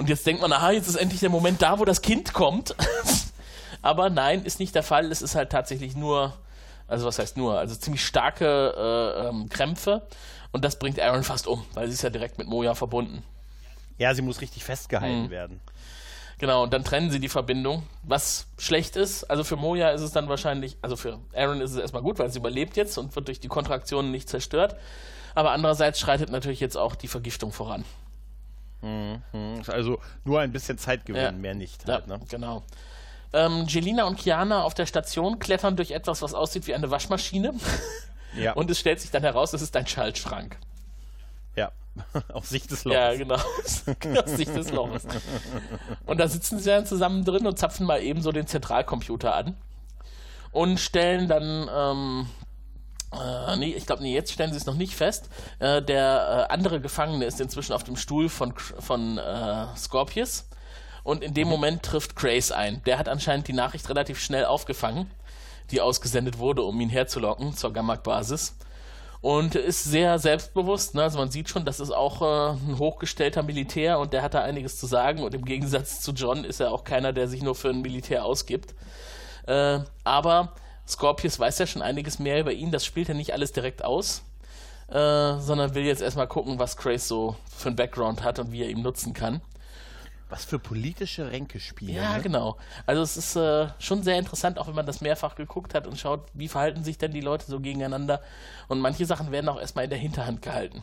Und jetzt denkt man, aha, jetzt ist endlich der Moment da, wo das Kind kommt. Aber nein, ist nicht der Fall. Es ist halt tatsächlich nur, also was heißt nur, also ziemlich starke äh, ähm, Krämpfe. Und das bringt Aaron fast um, weil sie ist ja direkt mit Moja verbunden. Ja, sie muss richtig festgehalten mhm. werden. Genau, und dann trennen sie die Verbindung, was schlecht ist. Also für Moja ist es dann wahrscheinlich, also für Aaron ist es erstmal gut, weil sie überlebt jetzt und wird durch die Kontraktionen nicht zerstört. Aber andererseits schreitet natürlich jetzt auch die Vergiftung voran. Mhm. Also nur ein bisschen Zeit gewinnen, ja. mehr nicht. Halt, ja, ne? genau. Ähm, Jelina und Kiana auf der Station klettern durch etwas, was aussieht wie eine Waschmaschine. Ja. Und es stellt sich dann heraus, es ist ein Schaltschrank. Ja, aus Sicht des Loches. Ja, genau. aus Sicht des Loches. Und da sitzen sie dann zusammen drin und zapfen mal eben so den Zentralcomputer an. Und stellen dann ähm, äh, nee, ich glaube, nee, jetzt stellen sie es noch nicht fest. Äh, der äh, andere Gefangene ist inzwischen auf dem Stuhl von, von äh, Scorpius. Und in dem mhm. Moment trifft Grace ein. Der hat anscheinend die Nachricht relativ schnell aufgefangen, die ausgesendet wurde, um ihn herzulocken zur Gammak-Basis. und ist sehr selbstbewusst. Ne? Also man sieht schon, das ist auch äh, ein hochgestellter Militär und der hat da einiges zu sagen und im Gegensatz zu John ist er auch keiner, der sich nur für ein Militär ausgibt. Äh, aber Scorpius weiß ja schon einiges mehr über ihn, das spielt er nicht alles direkt aus. Äh, sondern will jetzt erstmal gucken, was Grace so für einen Background hat und wie er ihn nutzen kann. Was für politische Ränke spielen. Ja, ne? genau. Also es ist äh, schon sehr interessant, auch wenn man das mehrfach geguckt hat und schaut, wie verhalten sich denn die Leute so gegeneinander. Und manche Sachen werden auch erstmal in der Hinterhand gehalten.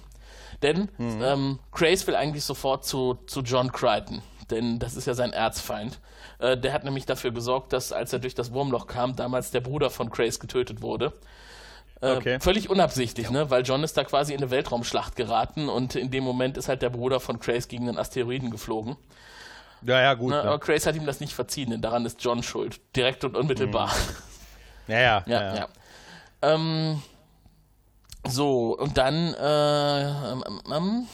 Denn mhm. ähm, Grace will eigentlich sofort zu, zu John Crichton, denn das ist ja sein Erzfeind. Äh, der hat nämlich dafür gesorgt, dass als er durch das Wurmloch kam, damals der Bruder von Grace getötet wurde. Äh, okay. Völlig unabsichtlich, ne? weil John ist da quasi in eine Weltraumschlacht geraten und in dem Moment ist halt der Bruder von Grace gegen einen Asteroiden geflogen. Ja, ja, gut. Ne? Aber Grace hat ihm das nicht verziehen, denn daran ist John schuld. Direkt und unmittelbar. Mhm. Ja, ja. ja, ja. ja. Ähm, so, und dann, äh, ähm, ähm,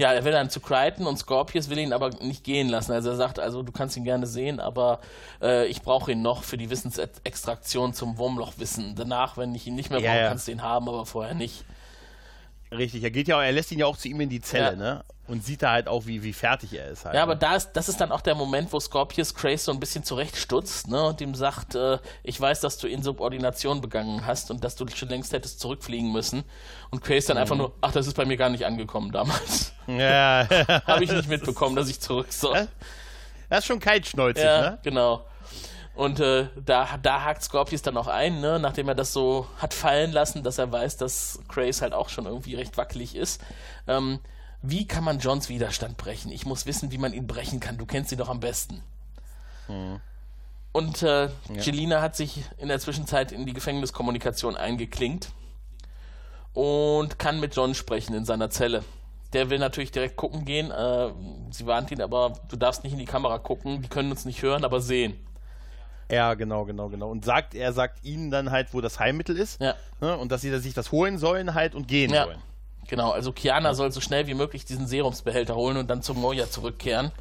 ja, er will dann zu Crichton und Scorpius will ihn aber nicht gehen lassen. Also er sagt, also du kannst ihn gerne sehen, aber äh, ich brauche ihn noch für die Wissensextraktion zum Wurmlochwissen. Danach, wenn ich ihn nicht mehr ja, brauche, ja. kannst du ihn haben, aber vorher nicht. Richtig, er geht ja, er lässt ihn ja auch zu ihm in die Zelle, ja. ne? Und sieht da halt auch, wie, wie fertig er ist halt. Ja, aber ne? da ist, das ist dann auch der Moment, wo Scorpius Grace so ein bisschen zurechtstutzt, ne? Und ihm sagt, äh, ich weiß, dass du Insubordination begangen hast und dass du dich schon längst hättest zurückfliegen müssen. Und Grace dann mhm. einfach nur, ach, das ist bei mir gar nicht angekommen damals. Ja. Habe ich nicht mitbekommen, dass ich zurück soll. Das ist schon kaltschnäuzig, ja, ne? genau. Und äh, da, da hakt Scorpius dann auch ein, ne? nachdem er das so hat fallen lassen, dass er weiß, dass Grace halt auch schon irgendwie recht wackelig ist. Ähm, wie kann man Johns Widerstand brechen? Ich muss wissen, wie man ihn brechen kann. Du kennst ihn doch am besten. Hm. Und äh, ja. Jelina hat sich in der Zwischenzeit in die Gefängniskommunikation eingeklinkt und kann mit John sprechen in seiner Zelle. Der will natürlich direkt gucken gehen. Äh, sie warnt ihn, aber du darfst nicht in die Kamera gucken. Die können uns nicht hören, aber sehen. Ja, genau, genau, genau. Und sagt, er sagt ihnen dann halt, wo das Heilmittel ist. Ja. Ne, und dass sie sich das holen sollen halt und gehen ja. sollen. Genau, also Kiana soll so schnell wie möglich diesen Serumsbehälter holen und dann zum Moja zurückkehren.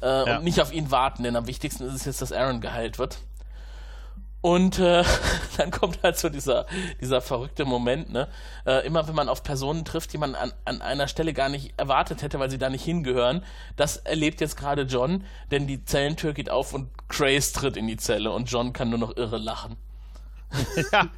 Äh, ja. Und nicht auf ihn warten, denn am wichtigsten ist es jetzt, dass Aaron geheilt wird. Und äh, dann kommt halt so dieser, dieser verrückte Moment, ne? Äh, immer wenn man auf Personen trifft, die man an, an einer Stelle gar nicht erwartet hätte, weil sie da nicht hingehören. Das erlebt jetzt gerade John, denn die Zellentür geht auf und Grace tritt in die Zelle und John kann nur noch irre lachen. ja,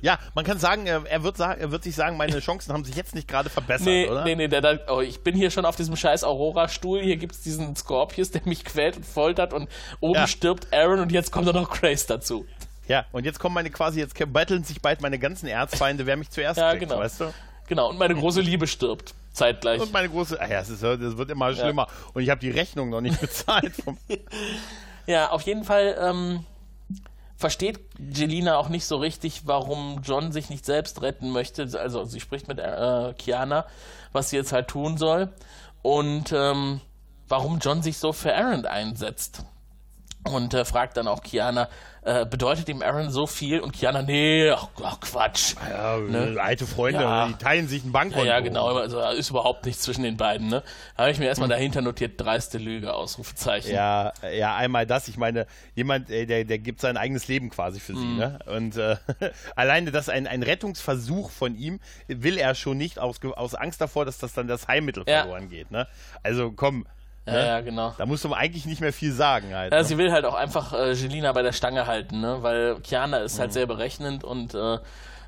ja, man kann sagen, er wird, sagen, er wird sich sagen, meine Chancen haben sich jetzt nicht gerade verbessert, nee, oder? Nee, nee, der, der, oh, ich bin hier schon auf diesem scheiß Aurora-Stuhl. Hier gibt es diesen Scorpius, der mich quält und foltert und oben ja. stirbt Aaron und jetzt kommt da noch Grace dazu. Ja, und jetzt kommen meine quasi, jetzt battlen sich bald meine ganzen Erzfeinde, wer mich zuerst ja, kriegt, genau. weißt du? Genau, und meine große Liebe stirbt zeitgleich. Und meine große, ah ja, es, ist, es wird immer schlimmer. Ja. Und ich habe die Rechnung noch nicht bezahlt. ja, auf jeden Fall ähm, versteht Jelina auch nicht so richtig, warum John sich nicht selbst retten möchte. Also sie spricht mit äh, Kiana, was sie jetzt halt tun soll. Und ähm, warum John sich so für Aaron einsetzt. Und äh, fragt dann auch Kiana, äh, bedeutet ihm Aaron so viel und Kiana, nee, ach, ach Quatsch. Ja, ne? alte Freunde, ja. die teilen sich ein Bankkonto. Ja, ja, genau, also ist überhaupt nichts zwischen den beiden, ne? Habe ich mir erstmal hm. dahinter notiert, dreiste Lüge, Ausrufezeichen. Ja, ja, einmal das, ich meine, jemand, äh, der, der gibt sein eigenes Leben quasi für sie, mhm. ne? Und äh, alleine das ein, ein Rettungsversuch von ihm will er schon nicht aus, aus Angst davor, dass das dann das Heilmittel verloren geht, ne? Also komm, ja, ne? ja, genau. Da musst du eigentlich nicht mehr viel sagen halt. Ja, ne? sie will halt auch einfach äh, Jelina bei der Stange halten, ne? Weil Kiana ist halt mhm. halt sehr berechnend und äh,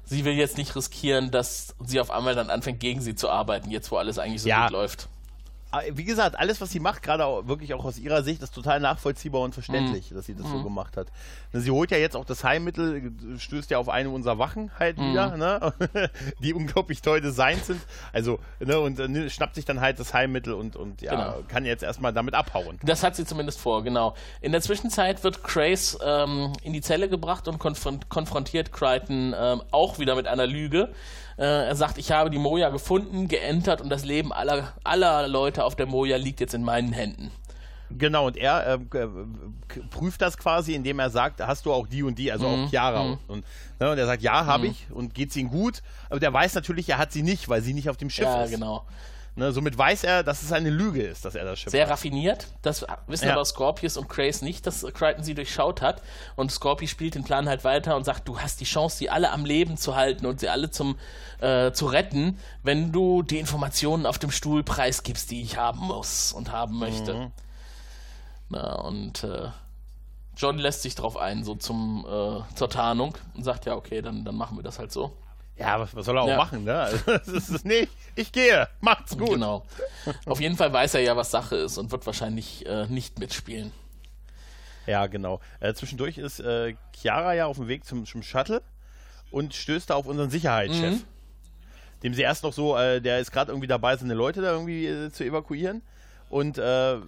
sie will jetzt nicht riskieren, dass sie auf einmal dann anfängt, gegen sie zu arbeiten, jetzt wo alles eigentlich so ja. gut läuft. Ah, wie gesagt, alles, was sie macht, gerade auch, wirklich auch aus ihrer Sicht, ist total nachvollziehbar und verständlich, mm. dass sie das mm. so mhm. gemacht hat. Sie holt ja jetzt auch das Heilmittel, stößt ja auf eine unserer Wachen halt mm. wieder, ne? die unglaublich toll designt sind. Also, ne, und äh, schnappt sich dann halt das Heilmittel und, und ja, genau. kann jetzt erstmal damit abhauen. Das hat sie zumindest vor, genau. In der Zwischenzeit wird Grace ähm, in die Zelle gebracht und konf konfrontiert Crichton ähm, auch wieder mit einer Lüge. Äh, er sagt, ich habe die Moja gefunden, geentert und das Leben aller, aller Leute auf der Moja liegt jetzt in meinen Händen. Genau, und er äh, prüft das quasi, indem er sagt, hast du auch die und die, also mhm. auch Chiara. Mhm. Und, ne, und, er sagt, ja, habe mhm. ich und geht's ihm gut. Aber der weiß natürlich, er hat sie nicht, weil sie nicht auf dem Schiff ja, ist. Ja, genau. Ne, somit weiß er, dass es eine Lüge ist, dass er das Schiff Sehr hat. raffiniert. Das wissen Ja. aber Scorpius und Grace nicht, dass Crichton sie durchschaut hat. Und Scorpius spielt den Plan halt weiter und sagt, du hast die Chance, sie alle am Leben zu halten und sie alle zum äh, zu retten, wenn du die Informationen auf dem Stuhl preisgibst, die ich haben muss und haben möchte. Mhm. Na, und äh, John lässt sich drauf ein, so zum äh, zur Tarnung und sagt, ja, okay, dann, dann machen wir das halt so. Ja, was, was soll er auch Ja. machen, ne? Also, das ist, nee, ich gehe, macht's gut. Genau. Auf jeden Fall weiß er ja, was Sache ist und wird wahrscheinlich äh, nicht mitspielen. Ja, genau. Äh, zwischendurch ist äh, Chiara ja auf dem Weg zum, zum Shuttle und stößt da auf unseren Sicherheitschef. Mhm. Dem sie erst noch so, äh, der ist gerade irgendwie dabei, seine Leute da irgendwie äh, zu evakuieren. Und äh, äh,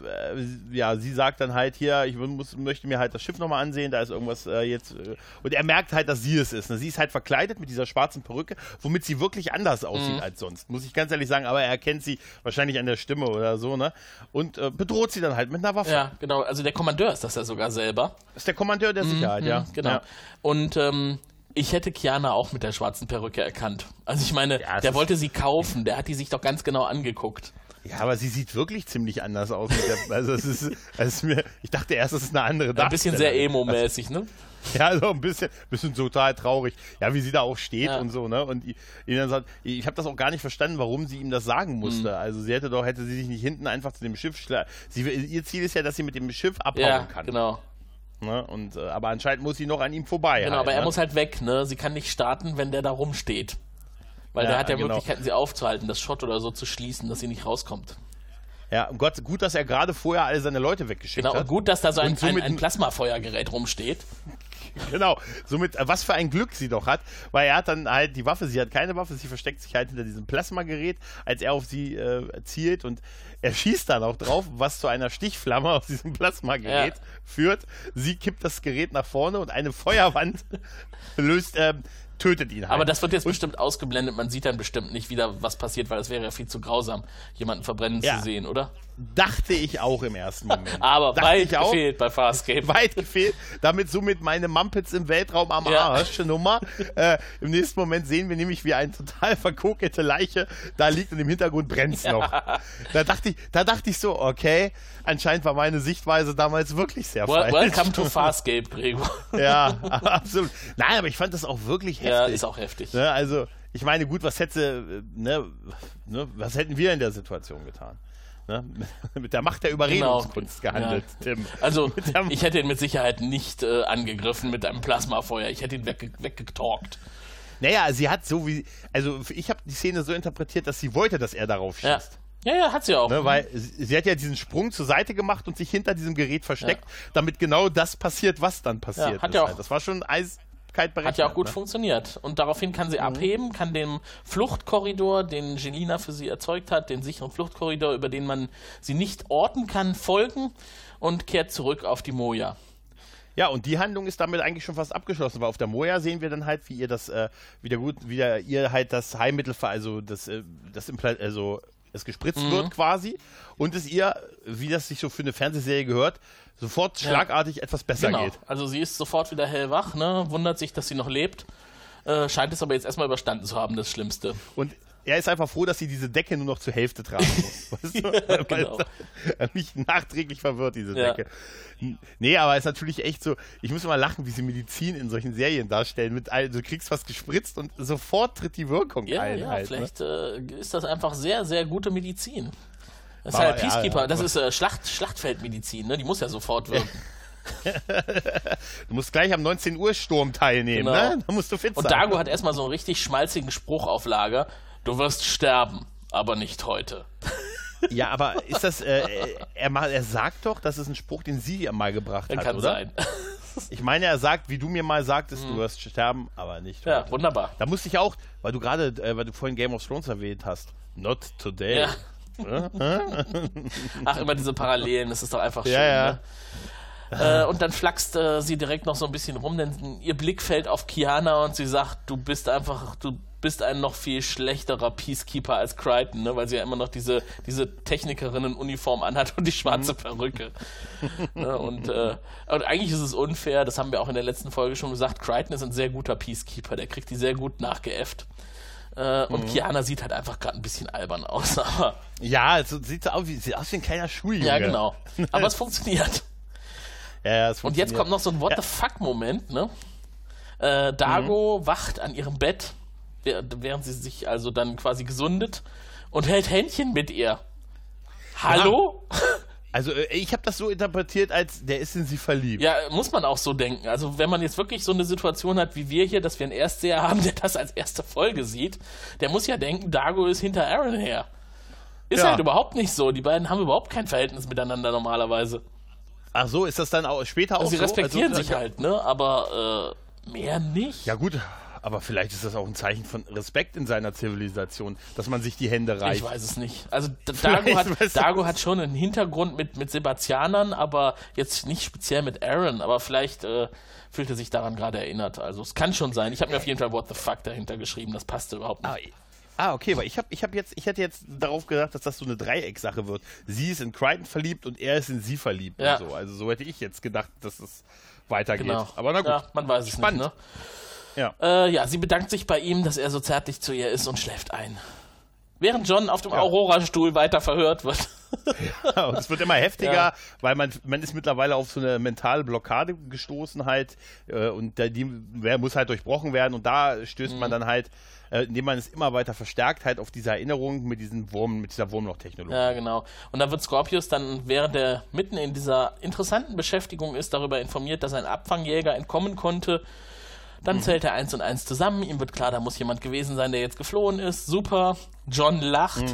ja, sie sagt dann halt hier, ich muss, möchte mir halt das Schiff nochmal ansehen, da ist irgendwas äh, jetzt. Äh, und er merkt halt, dass sie es ist. Ne? Sie ist halt verkleidet mit dieser schwarzen Perücke, womit sie wirklich anders aussieht Mhm. als sonst. Muss ich ganz ehrlich sagen, aber er erkennt sie wahrscheinlich an der Stimme oder so, ne? Und äh, bedroht sie dann halt mit einer Waffe. Ja, genau. Also der Kommandeur ist das ja sogar selber. Ist der Kommandeur der Sicherheit, ja. Genau. Ja. Und ähm, ich hätte Kiana auch mit der schwarzen Perücke erkannt. Also ich meine, Ja, der wollte sie kaufen, der hat die sich doch ganz genau angeguckt. Ja, aber sie sieht wirklich ziemlich anders aus. Der, also es ist, ist mir, ich dachte erst, es ist eine andere Ein bisschen sehr emo-mäßig, ne? Ja, so ein bisschen, bisschen total traurig. Ja, wie sie da auch steht Ja. und so, ne? Und ihn dann sagt, ich habe das auch gar nicht verstanden, warum sie ihm das sagen musste. Mhm. Also sie hätte doch, hätte sie sich nicht hinten einfach zu dem Schiff schla sie Ihr Ziel ist ja, dass sie mit dem Schiff abhauen Ja, kann. genau. Ne? Und, äh, aber anscheinend muss sie noch an ihm vorbei. Genau, halt, aber er ne? muss halt weg, ne? Sie kann nicht starten, wenn der da rumsteht. Weil der Ja, hat ja genau. Möglichkeiten, sie aufzuhalten, das Shot oder so zu schließen, dass sie nicht rauskommt. Ja, und Gott, gut, dass er gerade vorher alle seine Leute weggeschickt Genau, hat. und gut, dass da so ein, ein, ein Plasmafeuergerät rumsteht. Genau, somit, äh, was für ein Glück sie doch hat, weil er hat dann halt die Waffe, sie hat keine Waffe, sie versteckt sich halt hinter diesem Plasmagerät, als er auf sie äh, zielt und er schießt dann auch drauf, was zu einer Stichflamme aus diesem Plasmagerät Ja. führt. Sie kippt das Gerät nach vorne und eine Feuerwand löst, ähm, tötet ihn halt. Aber das wird jetzt bestimmt ausgeblendet, man sieht dann bestimmt nicht wieder, was passiert, weil das wäre ja viel zu grausam, jemanden verbrennen Ja. zu sehen, oder? dachte ich auch im ersten Moment. Aber Dachte weit gefehlt bei Farscape. weit gefehlt. Damit somit meine Mumpets im Weltraum am Ja. Arsch Nummer. Äh, Im nächsten Moment sehen wir nämlich, wie eine total verkokelte Leiche da liegt und im Hintergrund brennt's noch. Da dachte ich, da dachte ich so, okay, anscheinend war meine Sichtweise damals wirklich sehr Well, falsch. welcome to Farscape, Gregor. Ja, absolut. Nein, aber ich fand das auch wirklich heftig. Ja, ist auch heftig. Ne, also, ich meine, gut, was hätte, ne, ne, was hätten wir in der Situation getan? Ne? Mit der Macht der Überredungskunst Genau. gehandelt, Ja. Tim. Also, ich hätte ihn mit Sicherheit nicht äh, angegriffen mit einem Plasmafeuer. Ich hätte ihn wegge weggetalkt. Naja, sie hat so wie, also ich habe die Szene so interpretiert, dass sie wollte, dass er darauf Ja. schießt. ja, ja, hat sie auch. Ne, weil sie, hat ja diesen Sprung zur Seite gemacht und sich hinter diesem Gerät versteckt, damit genau das passiert, was dann passiert. Ja, hat ist ja auch- halt. Das war schon eiskalt berechnet. Hat ja auch gut ne? funktioniert. Und daraufhin kann sie Mhm. abheben, kann dem Fluchtkorridor, den Jelina für sie erzeugt hat, den sicheren Fluchtkorridor, über den man sie nicht orten kann, folgen und kehrt zurück auf die Moja. Ja, und die Handlung ist damit eigentlich schon fast abgeschlossen, weil auf der Moja sehen wir dann halt, wie ihr das äh, wieder gut, wieder ihr halt das Heilmittel, also das, äh, das Impla also es gespritzt Mhm. wird quasi und es ihr, wie das sich so für eine Fernsehserie gehört, sofort schlagartig etwas besser Genau. geht. Also sie ist sofort wieder hellwach, ne? wundert sich, dass sie noch lebt. Äh, scheint es aber jetzt erstmal überstanden zu haben, das Schlimmste. Und er ist einfach froh, dass sie diese Decke nur noch zur Hälfte tragen muss. Weißt du? Weil genau. mich nachträglich verwirrt, diese Ja. Decke. Nee, aber es ist natürlich echt so, ich muss immer lachen, wie sie Medizin in solchen Serien darstellen. Mit, all- du kriegst was gespritzt und sofort tritt die Wirkung Ja, ein. ja, halt, ne? vielleicht äh, ist das einfach sehr, sehr gute Medizin. Das ist halt ja, Peacekeeper, ja. das ist äh, Schlacht, Schlachtfeldmedizin, ne? die muss ja sofort wirken. Du musst gleich am 19 Uhr Sturm teilnehmen, Genau. ne? Da musst du fit Und sein. Dago hat erstmal so einen richtig schmalzigen Spruch auf Lager. Du wirst sterben, aber nicht heute. Ja, aber ist das, äh, er, mal, er sagt doch, das ist ein Spruch, den sie mal gebracht hat, Kann oder? sein. Ich meine, er sagt, wie du mir mal sagtest, du wirst sterben, aber nicht Ja, heute. wunderbar. Da musste ich auch, weil du gerade, äh, weil du vorhin Game of Thrones erwähnt hast, not today. Ja. Ach, immer diese Parallelen, das ist doch einfach schön. Ja, ja. Ne? Äh, und dann flaxt äh, sie direkt noch so ein bisschen rum, denn ihr Blick fällt auf Kiana und sie sagt, du bist einfach, du bist ein noch viel schlechterer Peacekeeper als Crichton, ne? weil sie ja immer noch diese, diese Technikerinnen-Uniform anhat und die schwarze Perücke. ne? und, äh, und eigentlich ist es unfair, das haben wir auch in der letzten Folge schon gesagt, Crichton ist ein sehr guter Peacekeeper, der kriegt die sehr gut nachgeäfft. Äh, und Kiana sieht halt einfach gerade ein bisschen albern aus. Aber Ja, es sieht so aus wie, sieht aus wie ein kleiner Schuljunge. ja, genau. Aber es funktioniert. Ja, ja, es Und jetzt funktioniert. kommt noch so ein What Ja. the fuck-Moment, ne? Äh, Dago wacht an ihrem Bett, während sie sich also dann quasi gesundet und hält Händchen mit ihr. Hallo? Also äh, ich habe das so interpretiert, als der ist in sie verliebt. Ja, muss man auch so denken. Also wenn man jetzt wirklich so eine Situation hat wie wir hier, dass wir einen Erstseher haben, der das als erste Folge sieht, der muss ja denken, Dago ist hinter Aaron her. Ist Ja. halt überhaupt nicht so. Die beiden haben überhaupt kein Verhältnis miteinander normalerweise. Ach so, ist das dann auch später auch Also sie so? respektieren also, sich halt, ne? Aber äh, mehr nicht. Ja gut, aber vielleicht ist das auch ein Zeichen von Respekt in seiner Zivilisation, dass man sich die Hände reicht. Ich weiß es nicht. Also Dago hat, Dago hat schon einen Hintergrund mit, mit Sebastianern, aber jetzt nicht speziell mit Aaron. Aber vielleicht äh, fühlt er sich daran gerade erinnert. Also es kann schon sein. Ich habe mir auf jeden Fall What the fuck dahinter geschrieben. Das passte überhaupt nicht. Ah, Ah, okay, weil ich habe ich hab jetzt, ich hätte jetzt darauf gedacht, dass das so eine Dreiecksache wird. Sie ist in Crichton verliebt und er ist in sie verliebt. Ja. So. Also so hätte ich jetzt gedacht, dass es weitergeht. Genau. Aber na gut. Ja, man weiß es Spannend. nicht. Ja. Äh, ja, sie bedankt sich bei ihm, dass er so zärtlich zu ihr ist und schläft ein. Während John auf dem Aurora-Stuhl weiter verhört wird. und es wird immer heftiger, Ja. weil man, man ist mittlerweile auf so eine mentale Blockade gestoßen halt äh, und da, die muss halt durchbrochen werden und da stößt Mhm. man dann halt, äh, indem man es immer weiter verstärkt halt auf diese Erinnerung mit diesen Wurm, mit dieser Wurmloch-Technologie. Ja, genau. Und da wird Scorpius dann, während er mitten in dieser interessanten Beschäftigung ist, darüber informiert, dass ein Abfangjäger entkommen konnte. Dann zählt er eins und eins zusammen. Ihm wird klar, da muss jemand gewesen sein, der jetzt geflohen ist. Super. John lacht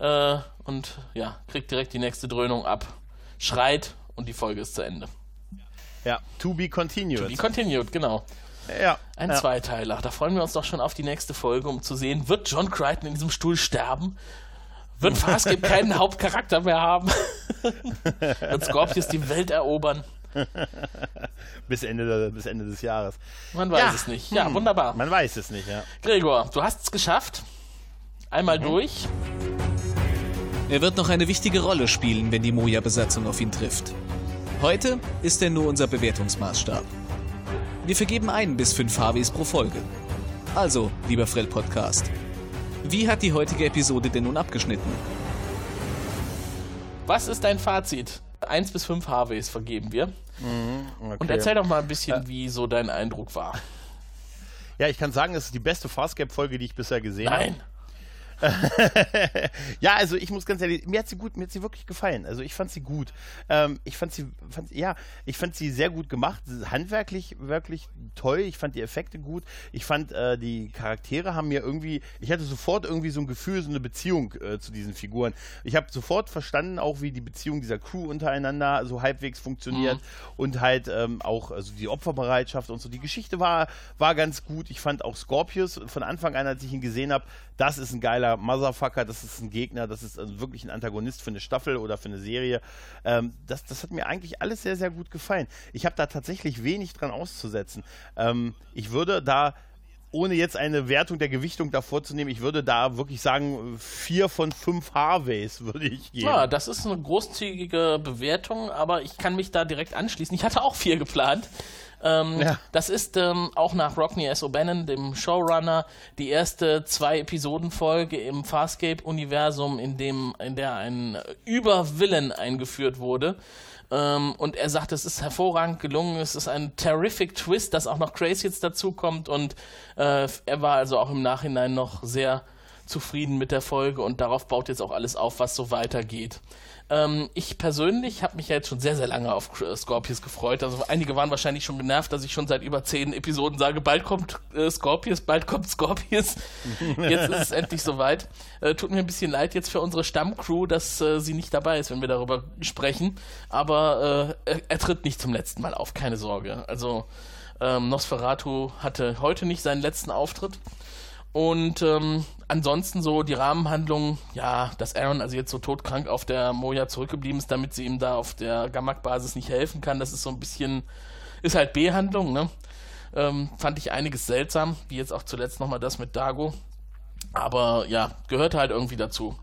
äh, und ja, kriegt direkt die nächste Dröhnung ab. Schreit und die Folge ist zu Ende. Ja, to be continued. Wie continued, genau. ja. Ein ja. Zweiteiler. Da freuen wir uns doch schon auf die nächste Folge, um zu sehen, wird John Crichton in diesem Stuhl sterben? Wird Farscape keinen Hauptcharakter mehr haben? wird Scorpius die Welt erobern? bis, Ende, bis Ende des Jahres. Man weiß Ja. es nicht. Ja, Hm. wunderbar. Man weiß es nicht, ja. Gregor, du hast es geschafft. Einmal durch. Er wird noch eine wichtige Rolle spielen, wenn die Moja-Besatzung auf ihn trifft. Heute ist er nur unser Bewertungsmaßstab. Wir vergeben ein bis fünf HWs pro Folge. Also, lieber Frell Podcast, wie hat die heutige Episode denn nun abgeschnitten? Was ist dein Fazit? Eins bis fünf HWs vergeben wir. Okay. Und erzähl doch mal ein bisschen, wie so dein Eindruck war. Ja, ich kann sagen, es ist die beste Farscape-Folge, die ich bisher gesehen habe. Nein. Ja, also ich muss ganz ehrlich, mir hat sie gut, mir hat sie wirklich gefallen. Also ich fand sie gut. Ähm, ich fand sie, fand, ja, ich fand sie sehr gut gemacht, handwerklich wirklich toll. Ich fand die Effekte gut. Ich fand äh, die Charaktere haben mir irgendwie, ich hatte sofort irgendwie so ein Gefühl, so eine Beziehung äh, zu diesen Figuren. Ich habe sofort verstanden, auch wie die Beziehung dieser Crew untereinander so halbwegs funktioniert und halt ähm, auch also die Opferbereitschaft und so. Die Geschichte war war ganz gut. Ich fand auch Scorpius von Anfang an, als ich ihn gesehen habe, das ist ein geiler Motherfucker, das ist ein Gegner, das ist also wirklich ein Antagonist für eine Staffel oder für eine Serie. Ähm, das, das hat mir eigentlich alles sehr, sehr gut gefallen. Ich habe da tatsächlich wenig dran auszusetzen. Ähm, ich würde da, ohne jetzt eine Wertung der Gewichtung davor zu nehmen, ich würde da wirklich sagen, vier von fünf Harveys würde ich geben. Ja, das ist eine großzügige Bewertung, aber ich kann mich da direkt anschließen. Ich hatte auch vier geplant. Ähm, Ja. Das ist ähm, auch nach Rodney S. O'Bannon, dem Showrunner, die erste zwei Episodenfolge im Farscape-Universum, in dem in der ein Übervillen eingeführt wurde. Ähm, und er sagt, es ist hervorragend gelungen, es ist ein terrific Twist, dass auch noch Grace jetzt dazukommt und äh, er war also auch im Nachhinein noch sehr zufrieden mit der Folge und darauf baut jetzt auch alles auf, was so weitergeht. Ähm, ich persönlich habe mich ja jetzt schon sehr, sehr lange auf äh, Scorpius gefreut. Also einige waren wahrscheinlich schon genervt, dass ich schon seit über zehn Episoden sage, bald kommt äh, Scorpius, bald kommt Scorpius. Jetzt ist es endlich soweit. Äh, tut mir ein bisschen leid jetzt für unsere Stammcrew, dass äh, sie nicht dabei ist, wenn wir darüber sprechen. Aber äh, er, er tritt nicht zum letzten Mal auf, keine Sorge. Also ähm, Nosferatu hatte heute nicht seinen letzten Auftritt. Und ähm, ansonsten so die Rahmenhandlung, ja, dass Aaron also jetzt so todkrank auf der Moja zurückgeblieben ist, damit sie ihm da auf der Gamak-Basis nicht helfen kann, das ist so ein bisschen, ist halt B-Handlung, ne? Ähm, fand ich einiges seltsam, wie jetzt auch zuletzt nochmal das mit Dago. Aber ja, gehört halt irgendwie dazu.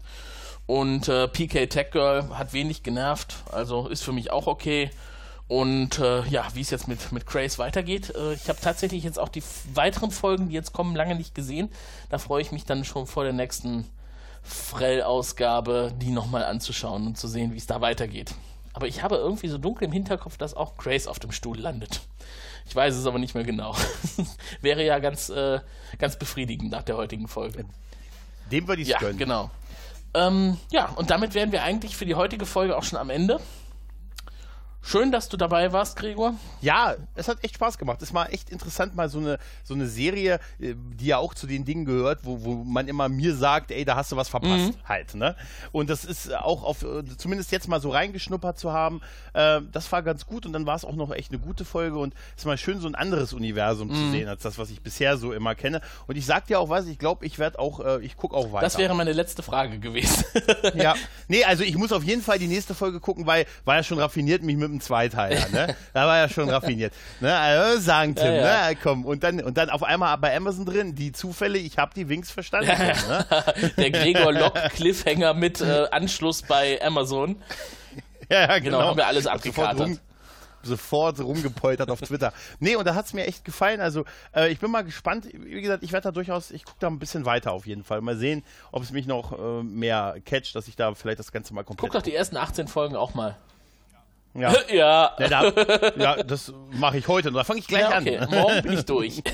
Und äh, PK Tech Girl hat wenig genervt, also ist für mich auch okay. Und äh, ja, wie es jetzt mit, mit Grace weitergeht. Äh, ich habe tatsächlich jetzt auch die weiteren Folgen, die jetzt kommen, lange nicht gesehen. Da freue ich mich dann schon vor der nächsten Frell-Ausgabe, die nochmal anzuschauen und zu sehen, wie es da weitergeht. Aber ich habe irgendwie so dunkel im Hinterkopf, dass auch Grace auf dem Stuhl landet. Ich weiß es aber nicht mehr genau. Wäre ja ganz, äh, ganz befriedigend nach der heutigen Folge. Dem würde ich Ja, gönnen. genau. Ähm, ja, und damit wären wir eigentlich für die heutige Folge auch schon am Ende. Schön, dass du dabei warst, Gregor. Ja, es hat echt Spaß gemacht. Es war echt interessant, mal so eine, so eine Serie, äh, die ja auch zu den Dingen gehört, wo, wo man immer mir sagt, ey, da hast du was verpasst, halt, ne? Und das ist auch auf, äh, zumindest jetzt mal so reingeschnuppert zu haben, äh, das war ganz gut und dann war es auch noch echt eine gute Folge und es ist mal schön, so ein anderes Universum zu sehen, als das, was ich bisher so immer kenne. Und ich sag dir auch was, ich glaube, ich werde auch, äh, ich gucke auch weiter. Das wäre meine letzte Frage gewesen. ja. Nee, also ich muss auf jeden Fall die nächste Folge gucken, weil war ja schon raffiniert mich mit einem Zweiteiler, ne? Da war ja schon raffiniert. Ne? Also sagen Tim, Ja, ja. ne? Komm, und dann und dann auf einmal bei Amazon drin, die Zufälle, ich habe die Winks verstanden. ne? Der Gregor Lock Cliffhanger mit äh, Anschluss bei Amazon. Ja, ja, Genau, genau. haben wir alles abgekartet. Sofort rumgepoltert auf Twitter. Nee, und da hat's mir echt gefallen. Also, äh, ich bin mal gespannt. Wie gesagt, ich werde da durchaus, ich gucke da ein bisschen weiter auf jeden Fall. Mal sehen, ob es mich noch äh, mehr catcht, dass ich da vielleicht das Ganze mal komplett. Guck doch die ersten 18 Folgen auch mal. Ja. Ja. Ja, da, ja, das mache ich heute. Da fange ich gleich Ja, okay. an. Morgen bin ich durch.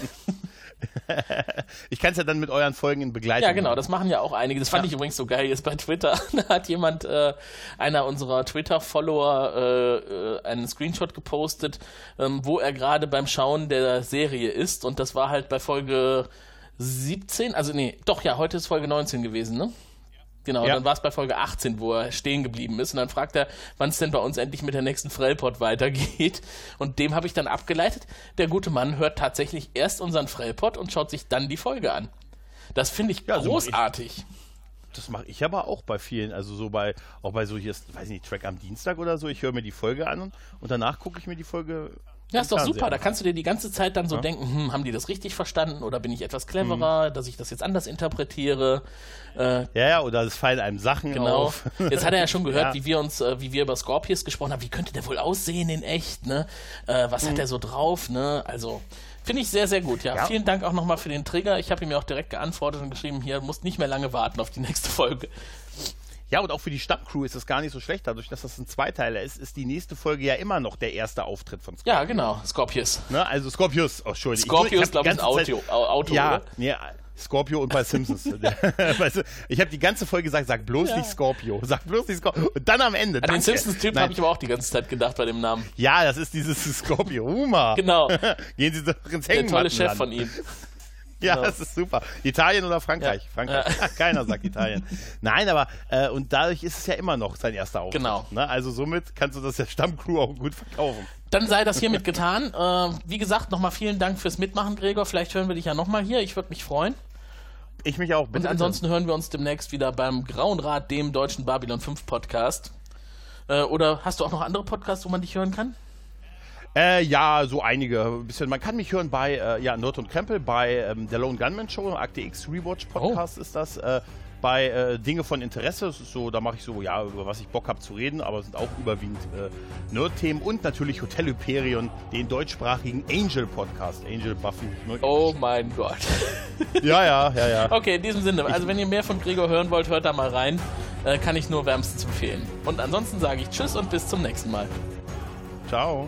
Ich kann es ja dann mit euren Folgen in Begleitung. Ja, genau, das machen ja auch einige. Das fand ich übrigens so geil jetzt bei Twitter. Da hat jemand, äh, einer unserer Twitter-Follower, äh, äh, einen Screenshot gepostet, ähm, wo er gerade beim Schauen der Serie ist. Und das war halt bei Folge 17, also nee, doch ja, heute ist Folge 19 gewesen, ne? Genau, Ja. dann war es bei Folge 18, wo er stehen geblieben ist. Und dann fragt er, wann es denn bei uns endlich mit der nächsten Frellpod weitergeht. Und dem habe ich dann abgeleitet, der gute Mann hört tatsächlich erst unseren Frellpod und schaut sich dann die Folge an. Das finde ich Ja, so mach ich. großartig. Das mache ich aber auch bei vielen. Also so bei, auch bei so hier, ist, weiß nicht, Track am Dienstag oder so. Ich höre mir die Folge an und, und danach gucke ich mir die Folge. Ja, ist doch super. Da kannst du dir die ganze Zeit dann so Ja. denken, hm, haben die das richtig verstanden oder bin ich etwas Mhm. cleverer, dass ich das jetzt anders interpretiere. Äh, Ja, ja, oder es fallen einem Sachen genau. auf. Jetzt hat er ja schon gehört, Ja. wie wir uns, äh, wie wir über Scorpius gesprochen haben. Wie könnte der wohl aussehen in echt, ne? Äh, was Mhm. hat er so drauf, ne? Also, finde ich sehr, sehr gut. Ja, Ja. vielen Dank auch nochmal für den Trigger. Ich habe ihm ja auch direkt geantwortet und geschrieben, hier, musst nicht mehr lange warten auf die nächste Folge. Ja, und auch für die Stammcrew ist das gar nicht so schlecht. Dadurch, dass das ein Zweiteiler ist, ist die nächste Folge ja immer noch der erste Auftritt von Scorpius. Ja, genau, Scorpius. Ne? Also Scorpius, oh, Entschuldigung. Scorpius, glaube ich, ist ganze Auto, Zeit- Au- Auto Ja, oder? nee, Scorpio und bei Simpsons. weißt du, ich habe die ganze Folge gesagt, sag bloß Ja. nicht Scorpio. Sag bloß nicht Scorpio. Und dann am Ende. An den danke. Simpsons-Typ Nein, habe ich aber auch die ganze Zeit gedacht bei dem Namen. Ja, das ist dieses Scorpio. Uma. Genau. Gehen Sie doch ins Der Hängen. tolle Chef von ihm. Ja, Genau. das ist super. Italien oder Frankreich? Ja. Frankreich. Keiner sagt Italien. Nein, aber äh, und dadurch ist es ja immer noch sein erster Auftritt. Genau. Ne? Also somit kannst du das der Stammcrew auch gut verkaufen. Dann sei das hiermit getan. Äh, wie gesagt, nochmal vielen Dank fürs Mitmachen, Gregor. Vielleicht hören wir dich ja nochmal hier. Ich würde mich freuen. Ich mich auch. Und Bitte, ansonsten hören wir uns demnächst wieder beim Grauen Rat, dem deutschen Babylon 5 Podcast. Äh, oder hast du auch noch andere Podcasts, wo man dich hören kann? Äh, ja, so einige. Ein bisschen. Man kann mich hören bei äh, ja, Nerd und Krempel, bei ähm, der Lone Gunman Show, Akte X Rewatch Podcast ist das. Äh, bei äh, Dinge von Interesse, so, da mache ich so, ja, über was ich Bock habe zu reden, aber es sind auch überwiegend äh, Nerd-Themen und natürlich Hotel Hyperion, den deutschsprachigen Angel Podcast. Angel Buffy. Oh mein Gott. Ja, ja, ja, ja. Okay, in diesem Sinne. Also wenn ihr mehr von Gregor hören wollt, hört da mal rein. Äh, kann ich nur wärmstens empfehlen. Und ansonsten sage ich Tschüss und bis zum nächsten Mal. Ciao.